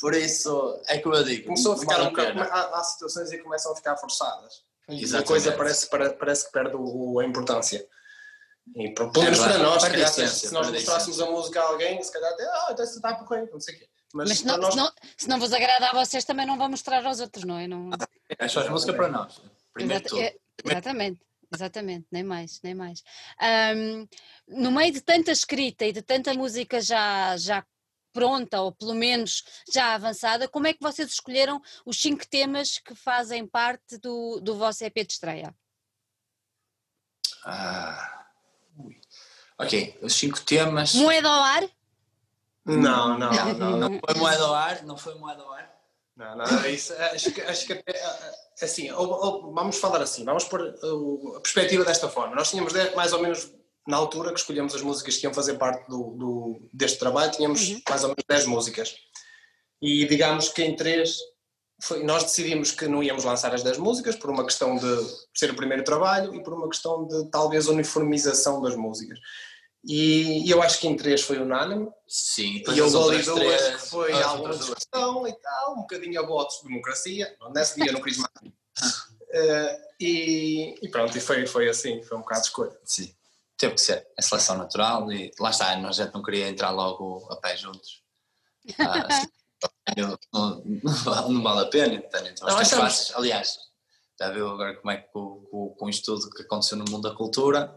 Por isso, é como eu digo. Começou a ficar um bocado. Há, há, situações em que começam a ficar forçadas. Exatamente. A coisa parece, parece que perde o, a importância. E, pelo menos é para nós, se, calhar, se nós mostrássemos a música a alguém, se calhar até, ah, então está por correr, não sei o quê. Mas, Mas se, não, nós... se, não, se não vos agrada a vocês, também não vão mostrar aos outros, não é? Não... É só a música para nós. Primeiro Exato, é, exatamente. Exatamente, nem mais, nem mais. Um, no meio de tanta escrita e de tanta música já, já pronta, ou pelo menos já avançada, como é que vocês escolheram os cinco temas que fazem parte do, do vosso EP de estreia? Ah, ok, os cinco temas. Moeda ao ar? Não, não, não. Não, não foi moeda ao ar, não foi moeda ao ar. Não, não, é isso. Acho que, acho que assim, ou, ou, vamos falar assim, vamos pôr a perspectiva desta forma. Nós tínhamos mais ou menos na altura que escolhemos as músicas que iam fazer parte do, do deste trabalho, tínhamos uhum. mais ou menos 10 músicas. E digamos que em três foi, nós decidimos que não íamos lançar as 10 músicas por uma questão de ser o primeiro trabalho e por uma questão de talvez uniformização das músicas. E, e eu acho que em três foi unânime. Sim, e eu dou ali duas que foi alguma discussão e tal, um bocadinho a votos de democracia. Nesse dia não quis mais. Uh, e, e, pronto, e foi, foi assim, foi um bocado de escolha. Sim teve que ser a seleção natural e lá está, nós já não queria entrar logo a pé juntos. Ah, não, não, vale a pena, tenho então, não, fáceis. Aliás, já viu agora como é que com, com, com isto tudo que aconteceu no mundo da cultura,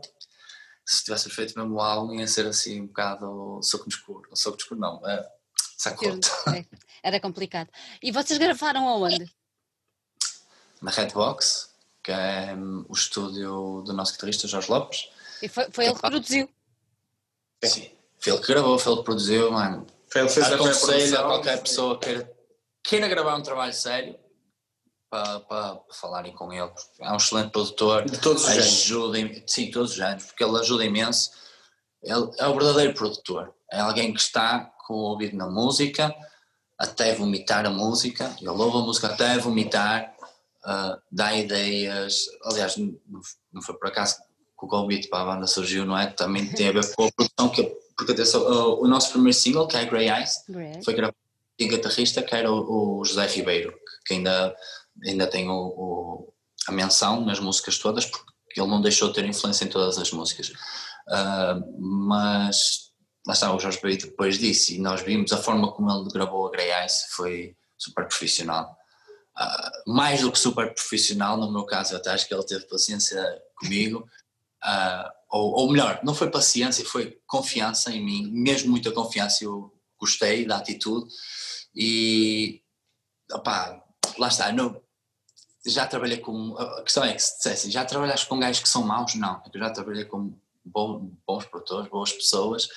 se tivesse feito mesmo álbum ia ser assim um bocado soco no escuro, não soco no escuro não, é, sacote. É, era complicado. E vocês gravaram aonde? Na Redbox, que é um, o estúdio do nosso guitarrista Jorge Lopes, e foi, foi ele que produziu. Sim, foi ele que gravou, foi ele que produziu, mano. Foi ele que fez Aconselho a qualquer pessoa que queira, queira gravar um trabalho sério para, para, para falarem com ele. É um excelente produtor. De todos os ajuda, anos. Sim, todos os anos, porque ele ajuda imenso. Ele é o verdadeiro produtor. É alguém que está com o ouvido na música, até vomitar a música. Ele ouve a música até vomitar, uh, dá ideias. Aliás, não foi por acaso o convite para a banda surgiu, não é? Também tem a ver com a produção, que, porque atenção, o nosso primeiro single, que é Grey Eyes, foi gravado em guitarrista, que era o, o, José Ribeiro, que ainda, ainda tem o, o, a menção nas músicas todas, porque ele não deixou de ter influência em todas as músicas. Uh, mas lá está, o Jorge Beito depois disse, e nós vimos a forma como ele gravou a Grey Eyes, foi super profissional. Uh, mais do que super profissional, no meu caso, até acho que ele teve paciência comigo, Uh, ou, ou, melhor, não foi paciência, foi confiança em mim, mesmo muita confiança, eu gostei da atitude e lá está, não, já trabalhei com, a questão é que se dissesse, já trabalhaste com gajos que são maus? Não, eu já trabalhei com bons, bons produtores, boas pessoas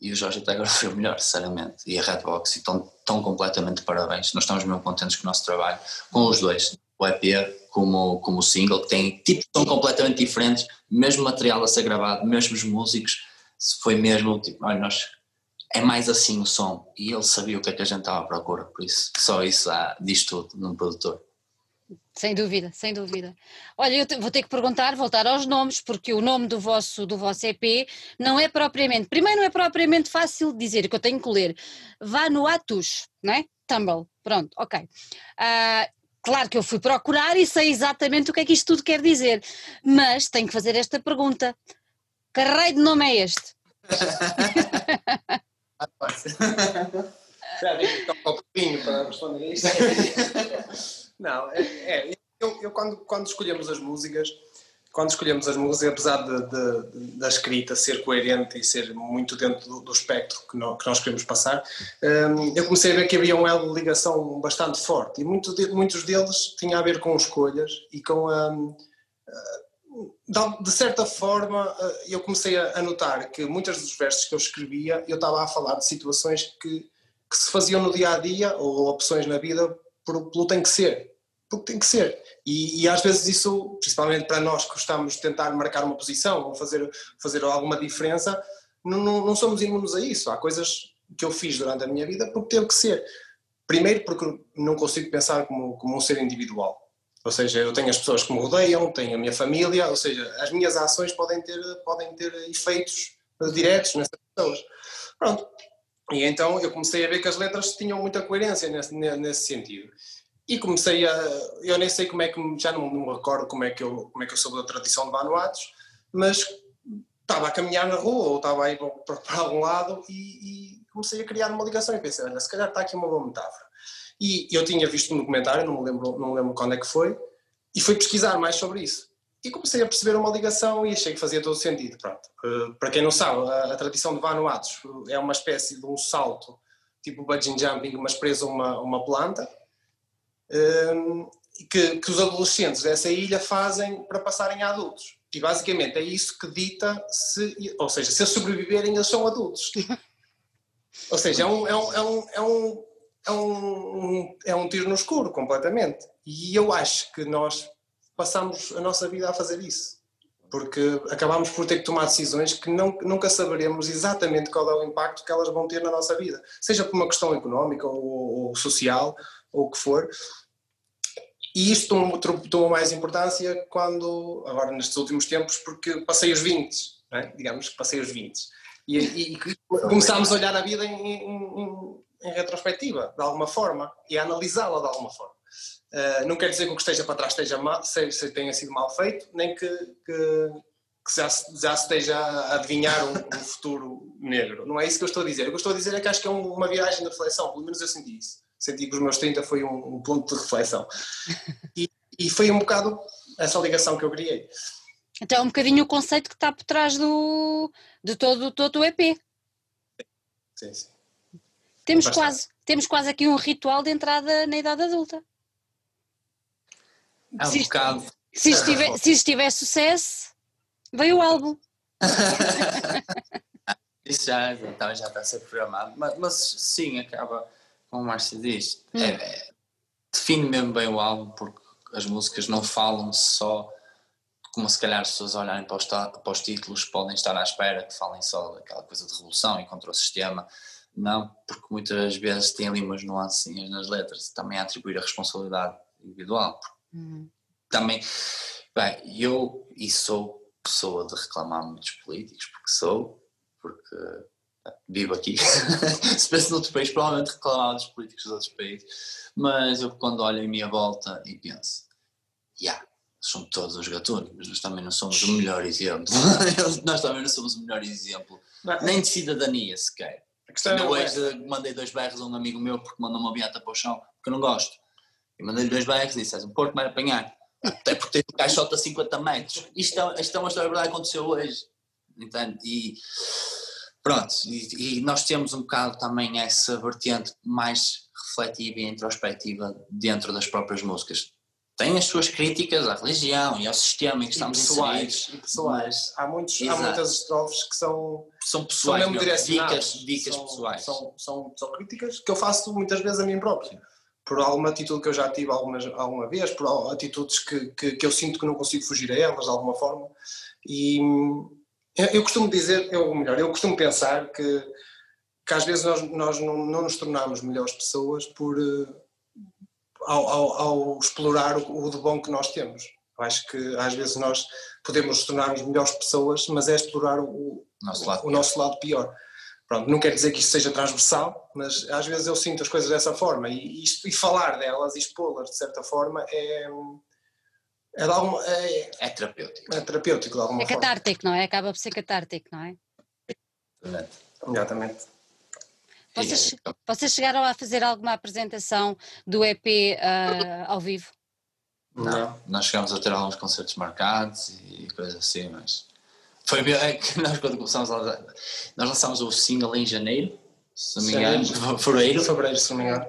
e o Jorge até agora foi o melhor, sinceramente, e a Redbox, estão, estão completamente parabéns, nós estamos mesmo contentes com o nosso trabalho, com os dois, o EP como, como o single, que tem tipos tão completamente diferentes, mesmo material a ser gravado, mesmos músicos, foi mesmo tipo, olha, nós, é mais assim o som, e ele sabia o que é que a gente estava à procura, por isso, só isso ah, diz tudo num produtor. Sem dúvida, sem dúvida. Olha, eu vou ter que perguntar, voltar aos nomes, porque o nome do vosso, do vosso EP não é propriamente, primeiro não é propriamente fácil de dizer, que eu tenho que ler. Vá no Atus, não é? Tumble, pronto, ok. Uh, Claro que eu fui procurar e sei exatamente o que é que isto tudo quer dizer, mas tenho que fazer esta pergunta: que raio de nome é este? para responder isto. Não, é, é eu, eu, quando, quando escolhemos as músicas, quando escolhemos as músicas, apesar de, de, da escrita ser coerente e ser muito dentro do, do espectro que nós, que nós, queremos passar, um, eu comecei a ver que havia um elo de ligação bastante forte e muito de, muitos deles tinham a ver com escolhas e com um, de certa forma eu comecei a notar que muitos dos versos que eu escrevia eu estava a falar de situações que, que se faziam no dia a dia ou opções na vida pelo tem que ser porque tem que ser. E, e, às vezes isso, principalmente para nós que gostamos de tentar marcar uma posição ou fazer, fazer alguma diferença, não, não, não somos imunes a isso. Há coisas que eu fiz durante a minha vida porque teve que ser. Primeiro porque não consigo pensar como, como um ser individual. Ou seja, eu tenho as pessoas que me rodeiam, tenho a minha família, ou seja, as minhas ações podem ter, podem ter efeitos diretos nessas pessoas. Pronto. E então eu comecei a ver que as letras tinham muita coerência nesse, nesse sentido. E comecei a. Eu nem sei como é que. Já não, não recordo como é, que eu, como é que eu soube da tradição de Vanuatos, mas estava a caminhar na rua ou estava a ir para, para algum lado e, e, comecei a criar uma ligação e pensei, olha, se calhar está aqui uma boa metáfora. E eu tinha visto um documentário, não me lembro, não me lembro quando é que foi, e fui pesquisar mais sobre isso. E comecei a perceber uma ligação e achei que fazia todo sentido. Pronto. Uh, para quem não sabe, a, a, tradição de Vanuatos é uma espécie de um salto, tipo bungee jumping, mas preso a uma, uma planta, que, que os adolescentes dessa ilha fazem para passarem a adultos. E basicamente é isso que dita se, ou seja, se eles sobreviverem, eles são adultos. ou seja, é um, é um, é um, é um, é um, é um tiro no escuro completamente. E eu acho que nós passamos a nossa vida a fazer isso. Porque acabamos por ter que tomar decisões que não, nunca saberemos exatamente qual é o impacto que elas vão ter na nossa vida. Seja por uma questão económica ou, ou social, ou o que for. E isto tomou mais importância quando, agora nestes últimos tempos, porque passei os 20, é? digamos que passei os 20. E, e, e começámos a olhar a vida em, em, em, retrospectiva, de alguma forma, e a analisá-la de alguma forma. Uh, não quer dizer que o que esteja para trás esteja mal, se, se tenha sido mal feito, nem que, que, que já, já, se esteja a adivinhar um, um, futuro negro. Não é isso que eu estou a dizer. O que eu estou a dizer é que acho que é uma viagem de reflexão, pelo menos eu senti isso senti que os meus 30 foi um, um ponto de reflexão. E, e, foi um bocado essa ligação que eu criei. Então é um bocadinho o conceito que está por trás do, de todo, todo o EP. Sim, sim. Temos quase, temos quase aqui um ritual de entrada na idade adulta. É um se, isto, bocado. Se isto, tiver, se isto tiver sucesso, veio o álbum. Isso já, então já está a ser programado, mas, mas sim, acaba como o Márcio diz, hum. é, é, define mesmo bem o álbum porque as músicas não falam só como se calhar as pessoas olharem para os, para os, títulos podem estar à espera que falem só daquela coisa de revolução e contra o sistema. Não, porque muitas vezes tem ali umas nuances nas letras, também a atribuir a responsabilidade individual. Hum. Também, bem, eu e sou pessoa de reclamar muitos políticos, porque sou, porque vivo aqui. Se fosse noutro país, provavelmente reclamava dos políticos dos outros países. Mas eu, quando olho em minha volta e penso, yeah, são todos os gatunos, mas nós também não somos o melhor exemplo. nós também não somos o melhor exemplo, nem de cidadania sequer. Ainda hoje é... mandei dois berros a um amigo meu porque mandou uma beata para o chão, porque eu não gosto. E mandei-lhe dois berros e disse: um porco vai apanhar. Até porque tem um caixote a 50 metros. Isto é, isto é uma história verdade que aconteceu hoje. Entende? E Pronto, e, e, nós temos um bocado também essa vertente mais refletiva e introspectiva dentro das próprias músicas. Tem as suas críticas à religião e ao sistema em que estamos pessoais, inseridos. Pessoais. Há, muitos, há muitas estrofes que são, são pessoais, são mesmo dicas, dicas são, pessoais. São, são, são críticas que eu faço muitas vezes a mim próprio. Por alguma atitude que eu já tive algumas, alguma vez, por atitudes que, que, que eu sinto que não consigo fugir a elas de alguma forma. E, eu costumo dizer, ou melhor, eu costumo pensar que, que às vezes nós, nós não, não nos tornamos melhores pessoas por, uh, ao, ao, ao, explorar o, o de bom que nós temos. Eu acho que às vezes nós podemos nos tornarmos melhores pessoas, mas é explorar o, nosso lado, o, nosso lado pior. Pronto, não quer dizer que isto seja transversal, mas às vezes eu sinto as coisas dessa forma e, e, e falar delas e expô-las de certa forma é, é, alguma, é, é terapêutico. É terapêutico de alguma é forma. É catártico, não é? Acaba por ser catártico, não é? Exatamente. Vocês, vocês chegaram a fazer alguma apresentação do EP uh, ah, ao vivo? Não, nós chegámos a ter alguns concertos marcados e coisas assim, mas foi é que nós quando começámos a nós lançámos o single em janeiro, se não me engano, fevereiro. Fevereiro, se não me engano.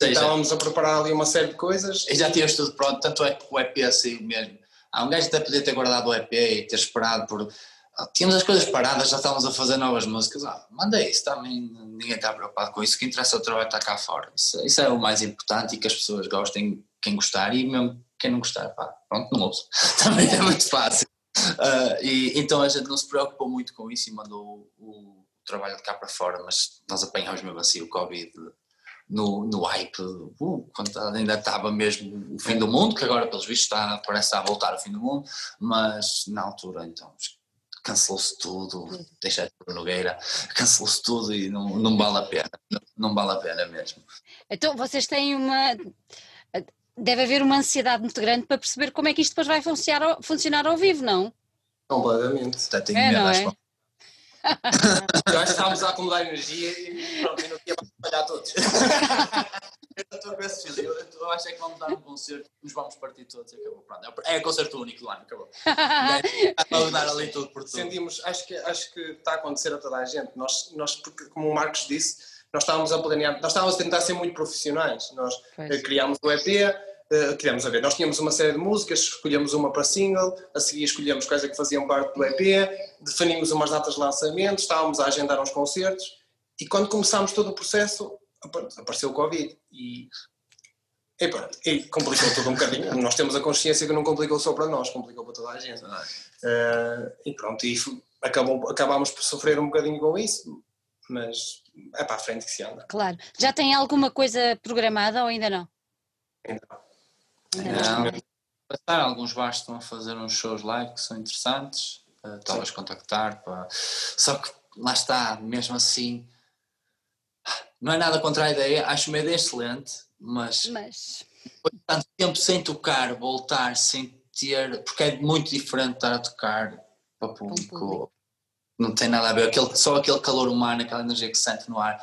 Seja, Estávamos a preparar ali uma série de coisas. E já tínhamos tudo pronto, tanto é que o EP saiu mesmo. Há um gajo até podia ter guardado o EP e ter esperado por. Ah, tínhamos as coisas paradas, já estávamos a fazer novas músicas. Ah, manda isso também, ninguém está preocupado com isso. O que interessa é o trabalho está cá fora. Isso, isso, é o mais importante e que as pessoas gostem, quem gostar, e mesmo quem não gostar, pá, pronto, não ouço. também é muito fácil. Uh, e, então a gente não se preocupou muito com isso e mandou o, o trabalho de cá para fora, mas nós apanhámos mesmo assim o Covid no, no hype, uh, quando ainda estava mesmo o fim do mundo, que agora pelos vistos está, parece a voltar o fim do mundo, mas na altura então cancelou-se tudo, deixar de Nogueira, cancelou-se tudo e não, não vale a pena, não, não vale a pena mesmo. Então vocês têm uma deve haver uma ansiedade muito grande para perceber como é que isto depois vai funcionar, funcionar ao vivo, não? Completamente. Até tenho é, medo, é? Eu acho que estávamos a acumular energia e pronto, não tinha para falhar todos. eu estou a ver se eu, eu acho é que vamos dar um concerto, nos vamos partir todos e acabou. Pronto, é, é concerto único do ano, acabou. Vamos dar ali tudo por tudo. Sentimos, acho que, acho que está a acontecer a toda a gente. Nós, nós porque, como o Marcos disse, nós estávamos a planear, nós estávamos a tentar ser muito profissionais. Nós pois. criámos o EP, uh, queríamos a ver, nós tínhamos uma série de músicas, escolhemos uma para single, a seguir escolhemos coisas que faziam parte do EP, definimos umas datas de lançamento, estávamos a agendar uns concertos e quando começámos todo o processo apareceu o Covid e, e, pronto, e complicou tudo um bocadinho. Nós temos a consciência que não complicou só para nós, complicou para toda a gente. Uh, e pronto, e acabou, acabámos por sofrer um bocadinho com isso, mas é para a frente que se anda. Claro. Já tem alguma coisa programada ou ainda não? Ainda não. Não. Passar, alguns bares estão a fazer uns shows live que são interessantes, uh, talvez contactar, para... só que lá está, mesmo assim, não é nada contra a ideia, acho uma ideia excelente, mas, mas... tanto tempo sem tocar, voltar sem ter, porque é muito diferente estar a tocar para público, público. Não tem nada a ver, aquele, só aquele calor humano, aquela energia que se sente no ar.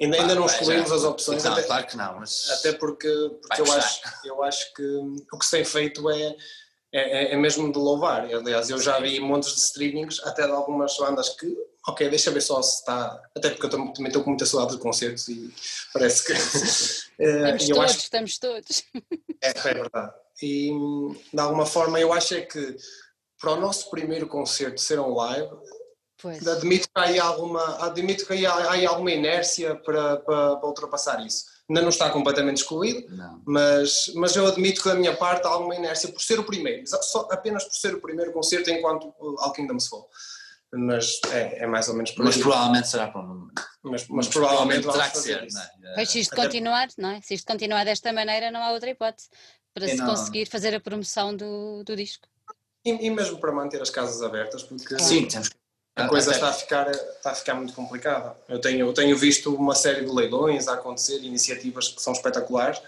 Ainda, ainda não escolhemos as opções, não, até, claro que não, mas até porque, porque eu, acho, eu acho que o que se tem feito é, é, é mesmo de louvar. Aliás, eu já vi montes de streamings, até de algumas bandas que, ok, deixa ver só se está. Até porque eu também estou com muita saudade de concertos e parece que. Eh, estamos todos, acho, estamos todos. É, é verdade. E de alguma forma eu acho é que para o nosso primeiro concerto ser um live, pois. admito que há aí alguma, admito que há aí alguma inércia para, para, para ultrapassar isso. Ainda não está completamente excluído, mas, mas eu admito que da minha parte há alguma inércia por ser o primeiro, só, apenas por ser o primeiro concerto enquanto All Kingdoms Fall. Mas é, é, mais ou menos por Mas provavelmente será para um... Mas, mas, mas provavelmente, provavelmente terá que ser, não é? Pois se isto continuar, não é? Se isto continuar desta maneira não há outra hipótese para e se não... conseguir fazer a promoção do, do disco. E, e, mesmo para manter as casas abertas, porque Sim, temos a coisa está a, ficar, está a ficar muito complicada. Eu tenho, eu tenho visto uma série de leilões a acontecer, iniciativas que são espetaculares,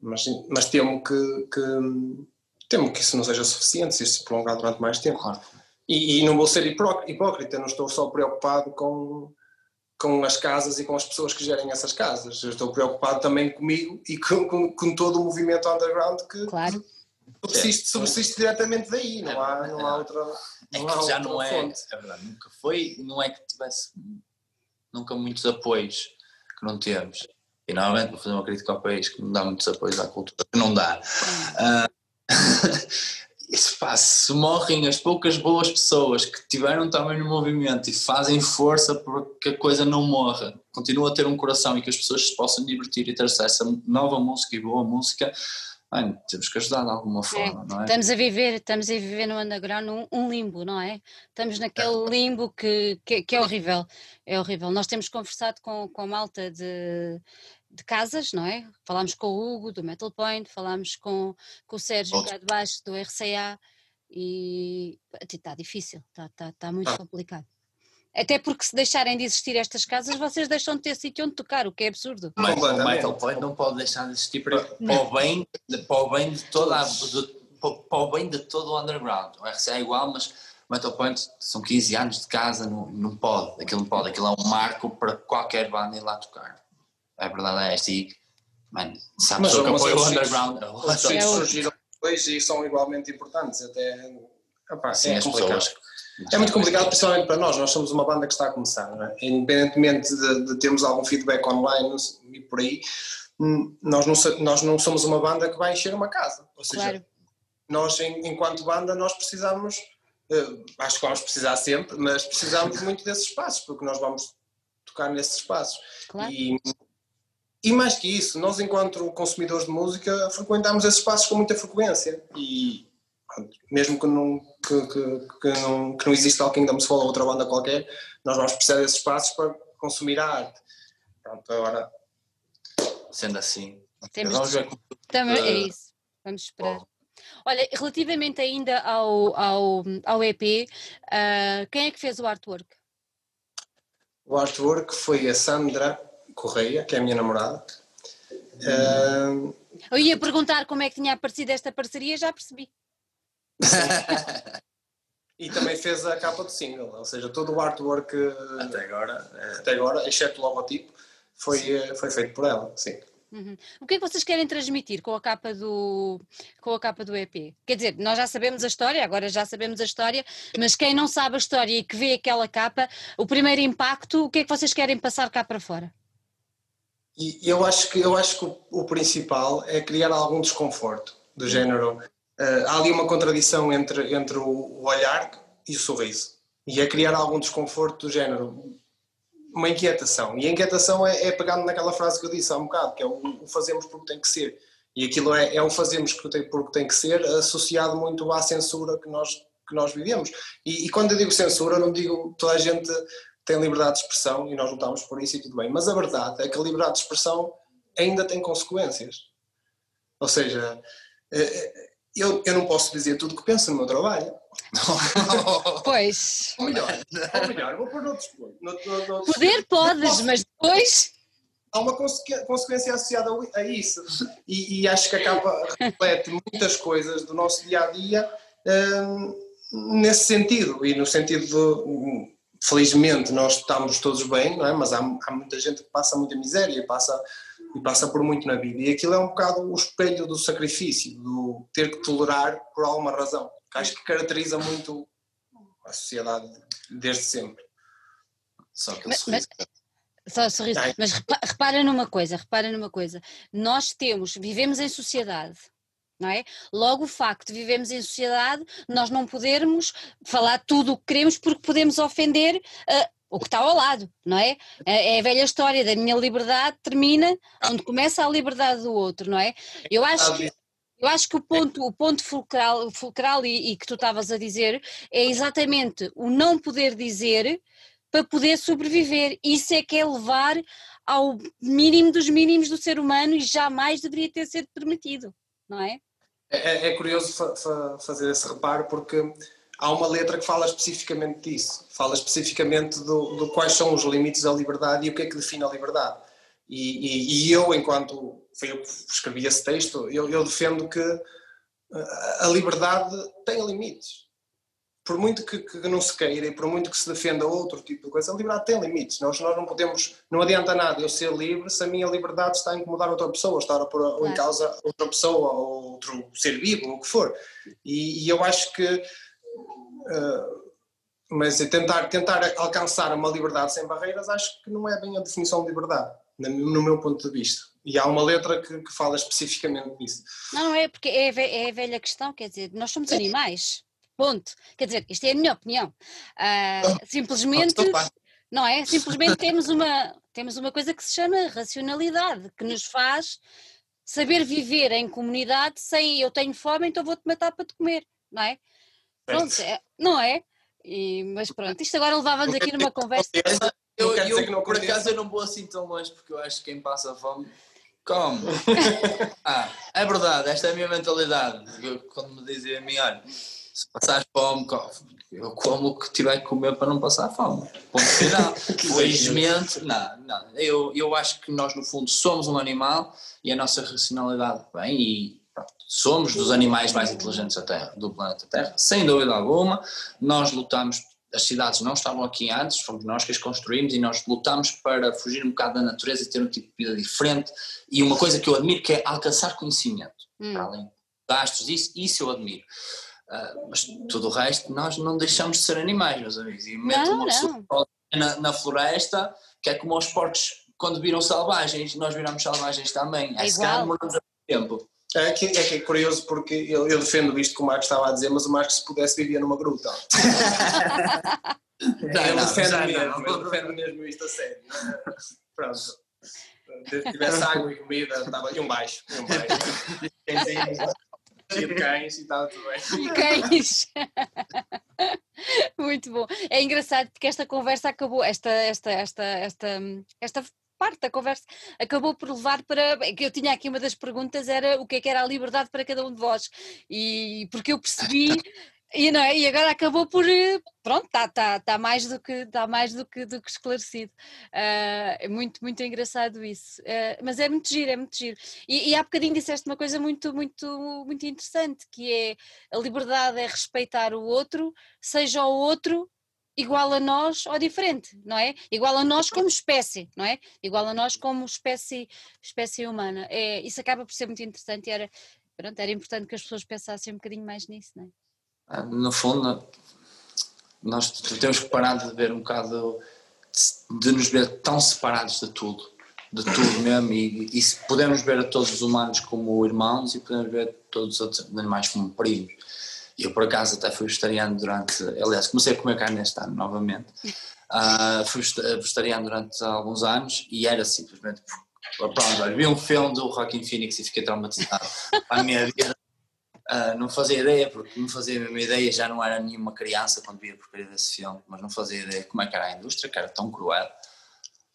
mas, mas temo que, que, temo que isso não seja suficiente, se isto se prolongar durante mais tempo. Claro. E, e, não vou ser hipócrita, não estou só preocupado com, com as casas e com as pessoas que gerem essas casas. Eu estou preocupado também comigo e com, com, com todo o movimento underground que, claro subsiste, subsiste diretamente daí, não há, não há outra. É não é que já não é, fonte. é verdade, nunca foi, não é que tivesse nunca muitos apoios que não temos. E normalmente vou fazer uma crítica ao país que não dá muitos apoios à cultura, que não dá. Uh, isso pá, se morrem as poucas boas pessoas que tiveram também no movimento e fazem força para que a coisa não morra, continua a ter um coração e que as pessoas se possam divertir e ter acesso a nova música e boa música, Bem, temos que ajudar de alguma é, forma, é, não é? Estamos a viver, estamos a viver no underground um, um limbo, não é? Estamos naquele limbo que, que, que, é horrível, é horrível. Nós temos conversado com, com a malta de, de casas, não é? Falámos com o Hugo do Metal Point, falámos com, com o Sérgio cá de baixo do RCA e está difícil, está, está, está muito ah. complicado. Até porque se deixarem de existir estas casas, vocês deixam de ter sítio onde tocar, o que é absurdo. Mas o Michael Point não pode deixar de existir para, para, o, bem, para o bem de toda a, de, para o bem de todo o underground. O RCA é igual, mas o Metal Point são 15 anos de casa, não, não pode, aquilo não pode, aquilo é um marco para qualquer banda ir lá tocar. É verdade, é esta e, man, sabe mas, que apoia o underground. Os surgiram depois e são igualmente importantes, até, opa, Sim, é as complicado. pessoas é muito complicado, principalmente para nós. Nós somos uma banda que está a começar, é? independentemente de, de, termos algum feedback online e por aí, hum, nós não, nós não somos uma banda que vai encher uma casa. Ou seja, claro. nós, enquanto banda, nós precisamos, eh, acho que vamos precisar sempre, mas precisamos muito desses espaços, porque nós vamos tocar nesses espaços. Claro. E, e mais que isso, nós, enquanto consumidores de música, frequentamos esses espaços com muita frequência. E mesmo que não, que, que, que, não, que não exista alguém da Fall ou outra banda qualquer, nós vamos precisar desses espaços para consumir a arte. Pronto, agora sendo assim. Temos Vamos de- Também é Uh, isso. Vamos esperar. Olha, relativamente ainda ao, ao, ao EP, ah, quem é que fez o artwork? O artwork foi a Sandra Correia, que é a minha namorada. Ah, Eu ia perguntar como é que tinha aparecido esta parceria, já percebi. E também fez a capa do single, ou seja, todo o artwork eh, Até agora. é- até agora, exceto o logotipo, foi, eh, foi feito por ela, sim. Uhum. O que é que vocês querem transmitir com a capa do com a capa do EP? Quer dizer, nós já sabemos a história, agora já sabemos a história, mas quem não sabe a história e que vê aquela capa, o primeiro impacto, o que é que vocês querem passar cá para fora? E eu acho que, eu acho que o, o principal é criar algum desconforto, do género. Eh, há ali uma contradição entre, entre o, olhar e o sorriso. E é criar algum desconforto do género. Uma inquietação. E a inquietação é, é pegando naquela frase que eu disse há um bocado, que é o, o fazemos porque tem que ser. E aquilo é, é o fazemos porque tem que ser, associado muito à censura que nós, que nós vivemos. E, e quando eu digo censura, não digo toda a gente tem liberdade de expressão e nós lutamos por isso e tudo bem. Mas a verdade é que a liberdade de expressão ainda tem consequências. Ou seja, eh, eu, eu não posso dizer tudo o que penso no meu trabalho. Pois, Ou melhor, ou melhor vou pôr noutros pontos. Poder podes, posso- mas depois Há uma consequ- consequência associada a isso. E, e acho que acaba reflete muitas coisas do nosso dia a dia hum, nesse sentido. E no sentido de, hum, felizmente, nós estamos todos bem, não é? mas há, há muita gente que passa muita miséria passa, e passa por muito na vida. E aquilo é um bocado o espelho do sacrifício, do ter que tolerar por alguma razão. Que acho que caracteriza muito a sociedade desde sempre. Só aquele Mas- sorriso. Só sorriso. Ai. Mas repa- repara numa coisa, repara numa coisa. Nós temos, vivemos em sociedade, não é? Logo o facto de vivemos em sociedade, nós não podermos falar tudo o que queremos porque podemos ofender ah, o que está ao lado, não é? É é a velha história da minha liberdade termina onde começa a liberdade do outro, não é? Eu acho que eu acho que o ponto, o ponto fulcral, fulcral e, e que tu estavas a dizer é exatamente o não poder dizer para poder sobreviver. Isso é que é levar ao mínimo dos mínimos do ser humano e jamais deveria ter sido permitido, não é? É, é curioso fa- fa- fazer esse reparo porque há uma letra que fala especificamente disso, fala especificamente do, do quais são os limites da liberdade e o que é que define a liberdade. E, e- e eu, enquanto foi eu que escrevi esse texto, eu, eu defendo que a- a liberdade tem limites. Por muito que, que não se queira e por muito que se defenda outro tipo de coisa, a liberdade tem limites. Nós, nós não podemos, não adianta nada eu ser livre se a minha liberdade está a incomodar outra pessoa, estar a pôr ou em causa outra pessoa ou outro ser vivo, ou o que for. E, e eu acho que eh, mas é tentar, tentar alcançar uma liberdade sem barreiras, acho que não é bem a definição de liberdade, no meu ponto de vista. E há uma letra que, que fala especificamente disso. Não, é porque é é a velha questão, quer dizer, nós somos animais, ponto. Quer dizer, isto é a minha opinião. Ah, simplesmente, não é? Simplesmente temos uma, temos uma coisa que se chama racionalidade, que nos faz saber viver em comunidade sem eu tenho fome, então vou-te matar para te comer, não é? Pronto, é- não é? E, mas pronto, isto agora levava-nos aqui numa conversa. Eu, eu, que não por acaso eu não vou assim tão longe porque eu acho que quem passa fome come. ah, é verdade, esta é a minha mentalidade. Eu, quando me dizem a mim, olha, se passares fome, come. eu como o que tiver que comer para não passar fome. Ponto final. Felizmente, não, não. Eu, eu acho que nós, no fundo, somos um animal e a nossa racionalidade vem e somos dos animais mais inteligentes Terra, do planeta Terra, sem dúvida alguma. Nós lutamos, as cidades não estavam aqui antes, fomos nós que as construímos e nós lutamos para fugir um bocado da natureza e ter um tipo de vida diferente. E uma coisa que eu admiro que é alcançar conhecimento, Hum. além de gastos, isso, isso eu admiro. Ah, mas tudo o resto, nós não deixamos de ser animais, meus amigos. E mete uma pessoa na, na floresta, que é como os porcos quando viram selvagens, nós viramos selvagens também. É É se calhar igual. demoramos tempo. É que, é que é curioso porque eu, eu defendo isto que o Marcos estava a dizer, mas o Marcos se pudesse vivia numa gruta. eu não, defendo mesmo, não. eu defendo mesmo isto a sério. Pronto. Se tivesse água e comida, estava e um baixo. E um baixo. De cães e estava tudo bem. E cães. Muito bom. É engraçado porque esta conversa acabou, esta, esta, esta, esta, esta parte da conversa acabou por levar para. que eu tinha aqui uma das perguntas era o que é que era a liberdade para cada um de vós. E porque eu percebi e, não é? e agora acabou por eh, pronto, está tá, tá mais do que tá mais do que, do que esclarecido. Uh, é muito, muito engraçado isso. Uh, mas é muito giro, é muito giro. E, e há bocadinho disseste uma coisa muito, muito, muito interessante, que é a liberdade é respeitar o outro, seja o outro igual a nós ou diferente, não é? Igual a nós como espécie, não é? Igual a nós como espécie, espécie humana. É, isso acaba por ser muito interessante e era, pronto, era importante que as pessoas pensassem um bocadinho mais nisso, não é? Ah, no fundo, nós temos que parar de ver um bocado, de nos ver tão separados de tudo, de tudo mesmo, e, e podemos ver a todos os humanos como irmãos e podemos ver todos os outros animais como primos. E eu, por acaso, até fui vegetariano durante. Aliás, comecei a comer carne este ano novamente. Uh, fui vegetariano durante alguns anos e era simplesmente. Pronto, olha, vi um filme do Joaquin Phoenix e fiquei traumatizado. a minha vida Uh, não fazia ideia, porque não fazia a mesma ideia, já não era nenhuma criança quando via a porcaria desse filme, mas não fazia ideia como é que era a indústria, que era tão cruel.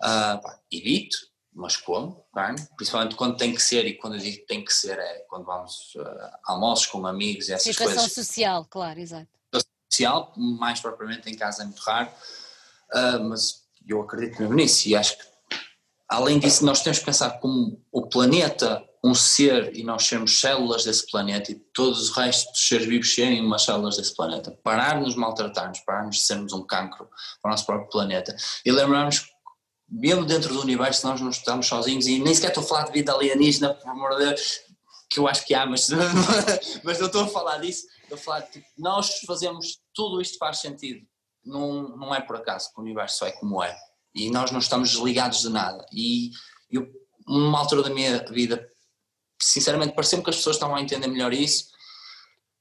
Uh, pá, evito, mas como, carne, principalmente quando tem que ser, e quando eu digo tem que ser é quando vamos uh, almoços com amigos e essas Situação coisas. Situação social, claro, exato. Social, mais propriamente em casa é muito raro, uh, mas eu acredito mesmo nisso e acho que além disso nós temos que pensar como o planeta um ser e nós sermos células desse planeta e todos os restos dos seres vivos serem umas células desse planeta. Parar de maltratarmos, parar de sermos um cancro para o nosso próprio planeta e lembrarmos mesmo dentro do universo nós não estamos sozinhos e nem sequer estou a falar de vida alienígena, por amor de Deus, que eu acho que há, mas, mas não estou a falar disso, estou a falar de que nós fazemos, tudo isto faz sentido, não, não é por acaso que o universo é como é e nós não estamos desligados de nada e eu, numa altura da minha vida sinceramente pareceu-me que as pessoas estavam a entender melhor isso.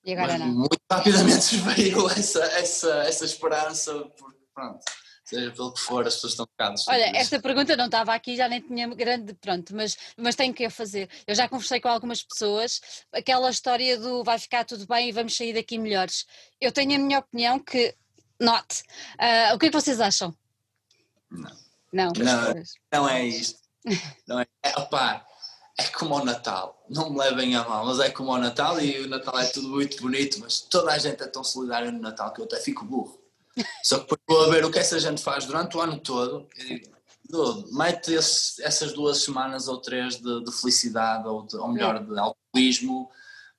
E agora não. Muito rapidamente veio essa, essa, essa esperança, porque pronto, seja pelo que for, as pessoas estão focadas. Olha, esta pergunta não estava aqui, já nem tinha grande, pronto, mas, mas tenho que a fazer. Eu já conversei com algumas pessoas, aquela história do vai ficar tudo bem e vamos sair daqui melhores. Eu tenho a minha opinião que, not. Uh, o que é que vocês acham? Não. Não, não, não é isto. Não é, é opá, é como o Natal, não me levem a mal, mas é como o Natal e o Natal é tudo muito bonito, mas toda a gente é tão solidária no Natal que eu até fico burro. Só que depois vou a ver o que essa gente faz durante o ano todo e digo, mete esse, essas duas semanas ou três de, de felicidade, ou, de, ou melhor, de altruísmo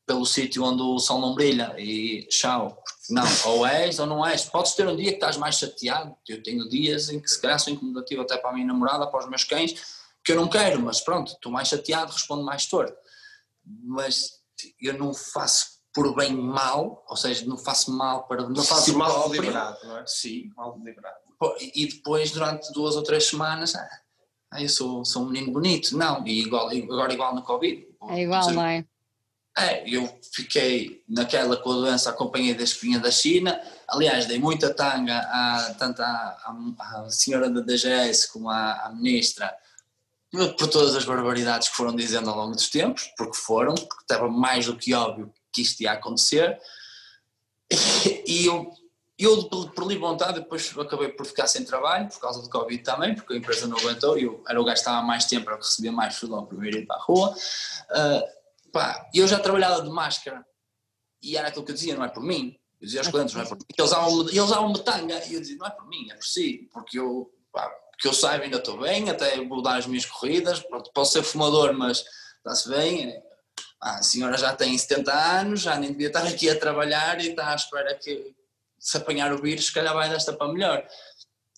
pelo sítio onde o sol não brilha e tchau. Não, ou és ou não és. Podes ter um dia que estás mais chateado. Eu tenho dias em que se calhar sou incomodativo até para a minha namorada, para os meus cães, que eu não quero, mas pronto, estou mais chateado, respondo mais torto. Mas eu não faço por bem mal, ou seja, não faço mal para não faço mal deliberado, não é? Sim. Mal deliberado. E depois, durante duas ou três semanas, ah, eu sou, sou um menino bonito. Não, e igual, agora igual no Covid. É igual, não é? É, eu fiquei naquela com a doença, acompanhei da espinha da China. Aliás, dei muita tanga a, tanto à, à senhora da DGS como à, à ministra por todas as barbaridades que foram dizendo ao longo dos tempos, porque foram, porque estava mais do que óbvio que isto ia acontecer. E eu, eu por livre vontade, depois acabei por ficar sem trabalho, por causa do Covid também, porque a empresa não aguentou, eu era o gajo que estava mais tempo, era o que recebia mais, logo primeiro ir para a rua. Uh, pá, eu já trabalhava de máscara, e era aquilo que eu dizia, não é por mim. Eu dizia aos clientes, não é por mim. Eles usavam, eles usavam tanga, e eu dizia, não é por mim, é por si, porque eu, pá, que eu saiba ainda estou bem, até vou dar as minhas corridas, pronto, posso ser fumador, mas está-se bem. Ah, a senhora já tem 70 anos, já nem devia estar aqui a trabalhar e está à espera que se apanhar o vírus, se calhar vai desta para melhor.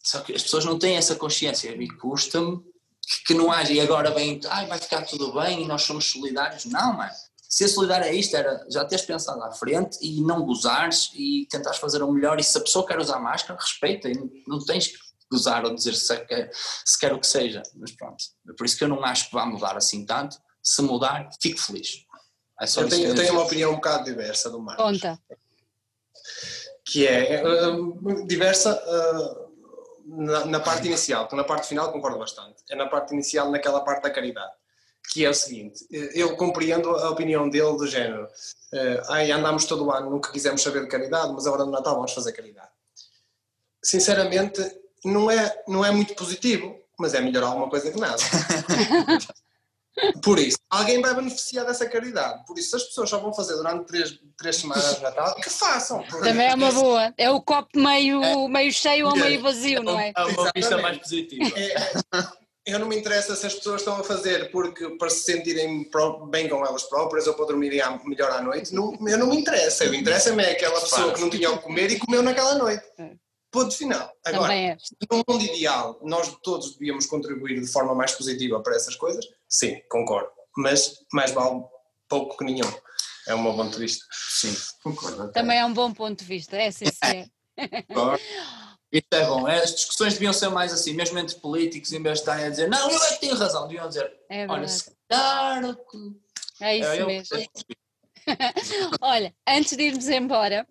Só que as pessoas não têm essa consciência, e custa-me que, que, não haja, e agora vem, ah, vai ficar tudo bem e nós somos solidários. Não, mano. Ser solidário é isto, era já teres pensado à frente e não gozares e tentares fazer o melhor. E se a pessoa quer usar máscara, respeita, e não, tens que gozar ou dizer se quer, se quer o que seja, mas pronto. É por isso que eu não acho que vá mudar assim tanto. Se mudar, fico feliz. É eu tenho, eu tenho uma opinião um bocado diversa do Marcos. Conta. Que é uh, diversa uh, na, na, parte inicial, porque na parte final concordo bastante. É na parte inicial, naquela parte da caridade. Que é o seguinte, eu compreendo a opinião dele do género. Uh, ai, andámos todo o ano, nunca quisemos saber de caridade, mas agora no Natal vamos fazer caridade. Sinceramente, não é, não é muito positivo, mas é melhor alguma coisa que nada. Por isso, alguém vai beneficiar dessa caridade. Por isso, se as pessoas só vão fazer durante três, três semanas de Natal, que façam. Também é uma boa. É o copo meio, é. meio cheio ou meio vazio, não é? É uma vista mais positiva. É, eu não me interessa se as pessoas estão a fazer porque para se sentirem bem com elas próprias ou para dormirem melhor à noite. Não, eu não me interessa. O interessa-me é aquela pessoa que não tinha o que comer e comeu naquela noite. É. Ponto final. Agora, é. no mundo ideal, nós todos devíamos contribuir de forma mais positiva para essas coisas? Sim, concordo. Mas mais vale pouco que nenhum. É um bom ponto de vista. Sim, concordo. Também é um bom ponto de vista, é sim, sim. Isso é bom. É, as discussões deviam ser mais assim, mesmo entre políticos, em vez de estarem a dizer não, eu é que tenho razão, deviam dizer é olha, se calhar. É isso é, mesmo. olha, antes de irmos embora,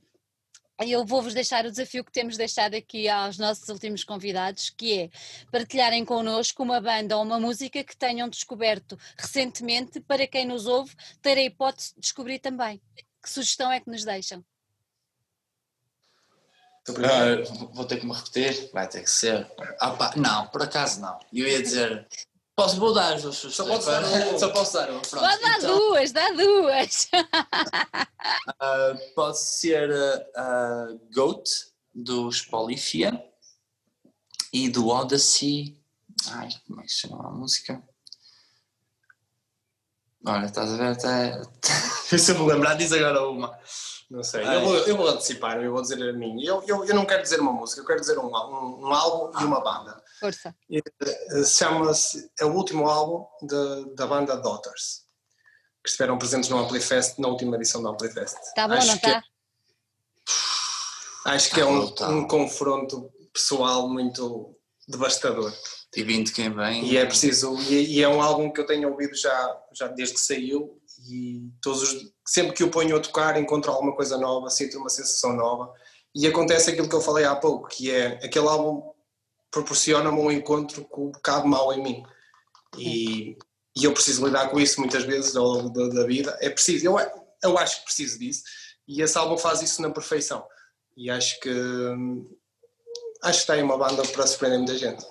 eu vou-vos deixar o desafio que temos deixado aqui aos nossos últimos convidados, que é partilharem connosco uma banda ou uma música que tenham descoberto recentemente, para quem nos ouve ter a hipótese de descobrir também. Que sugestão é que nos deixam? Uh, vou ter que me repetir, vai ter que ser. Ah, não, por acaso não. Eu ia dizer Posso, vou dar as duas Só posso dar uma. Só posso dar uma. Pronto, pode dar então, duas, dá duas. uh, pode ser uh, Goat, dos Polifia e do Odyssey. Ai, como é que se chama a música? Olha, estás a ver? Até. Se eu me lembrar, diz agora uma. Não sei, eu vou, eu vou antecipar, eu vou dizer a minha. Eu, eu, eu não quero dizer uma música, eu quero dizer um, um, um álbum e uma banda. Força. Eh, chama-se, é o último álbum de, da banda Daughters, que estiveram presentes no Amplifest, na última edição do Amplifest. Está bom, acho não está? É, acho que é um, um confronto pessoal muito devastador. E vindo quem vem. E é preciso, e, e, é um álbum que eu tenho ouvido já, já desde que saiu e todos os, sempre que o ponho a tocar encontro alguma coisa nova, sinto uma sensação nova. E acontece aquilo que eu falei há pouco, que é aquele álbum proporciona-me um encontro com o bocado mau em mim. E, e, eu preciso lidar com isso muitas vezes ao longo da, da, vida, é preciso, eu, eu acho que preciso disso. E esse álbum faz isso na perfeição. E acho que acho que tem uma banda para surpreender muita gente.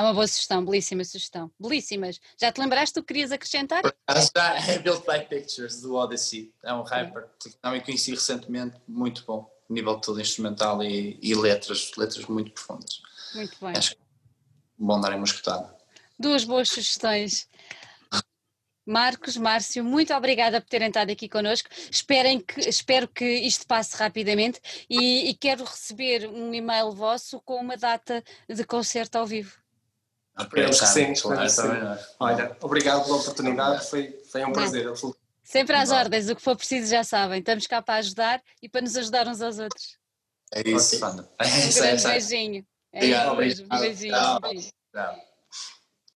É uma boa sugestão, belíssima sugestão. Belíssimas. Já te lembraste do que querias acrescentar? Já é Built by Pictures, do Odyssey. É um rapper que também conheci recentemente, muito bom. Nível de todo instrumental e, e, letras, letras muito profundas. Muito bem. Acho que bom darem uma escutada. Duas boas sugestões. Marcos, Márcio, muito obrigada por terem estado aqui connosco. Esperem que, espero que isto passe rapidamente e, e quero receber um e-mail vosso com uma data de concerto ao vivo. Esperemos que sim. Claro, sim. Olha, obrigado pela oportunidade, foi, foi um prazer. Sempre às ordens, o que for preciso já sabem. Estamos cá para ajudar e para nos ajudar uns aos outros. É isso, okay. Um grande beijinho. É obrigado, isso, beijinho. beijinho. Tchau.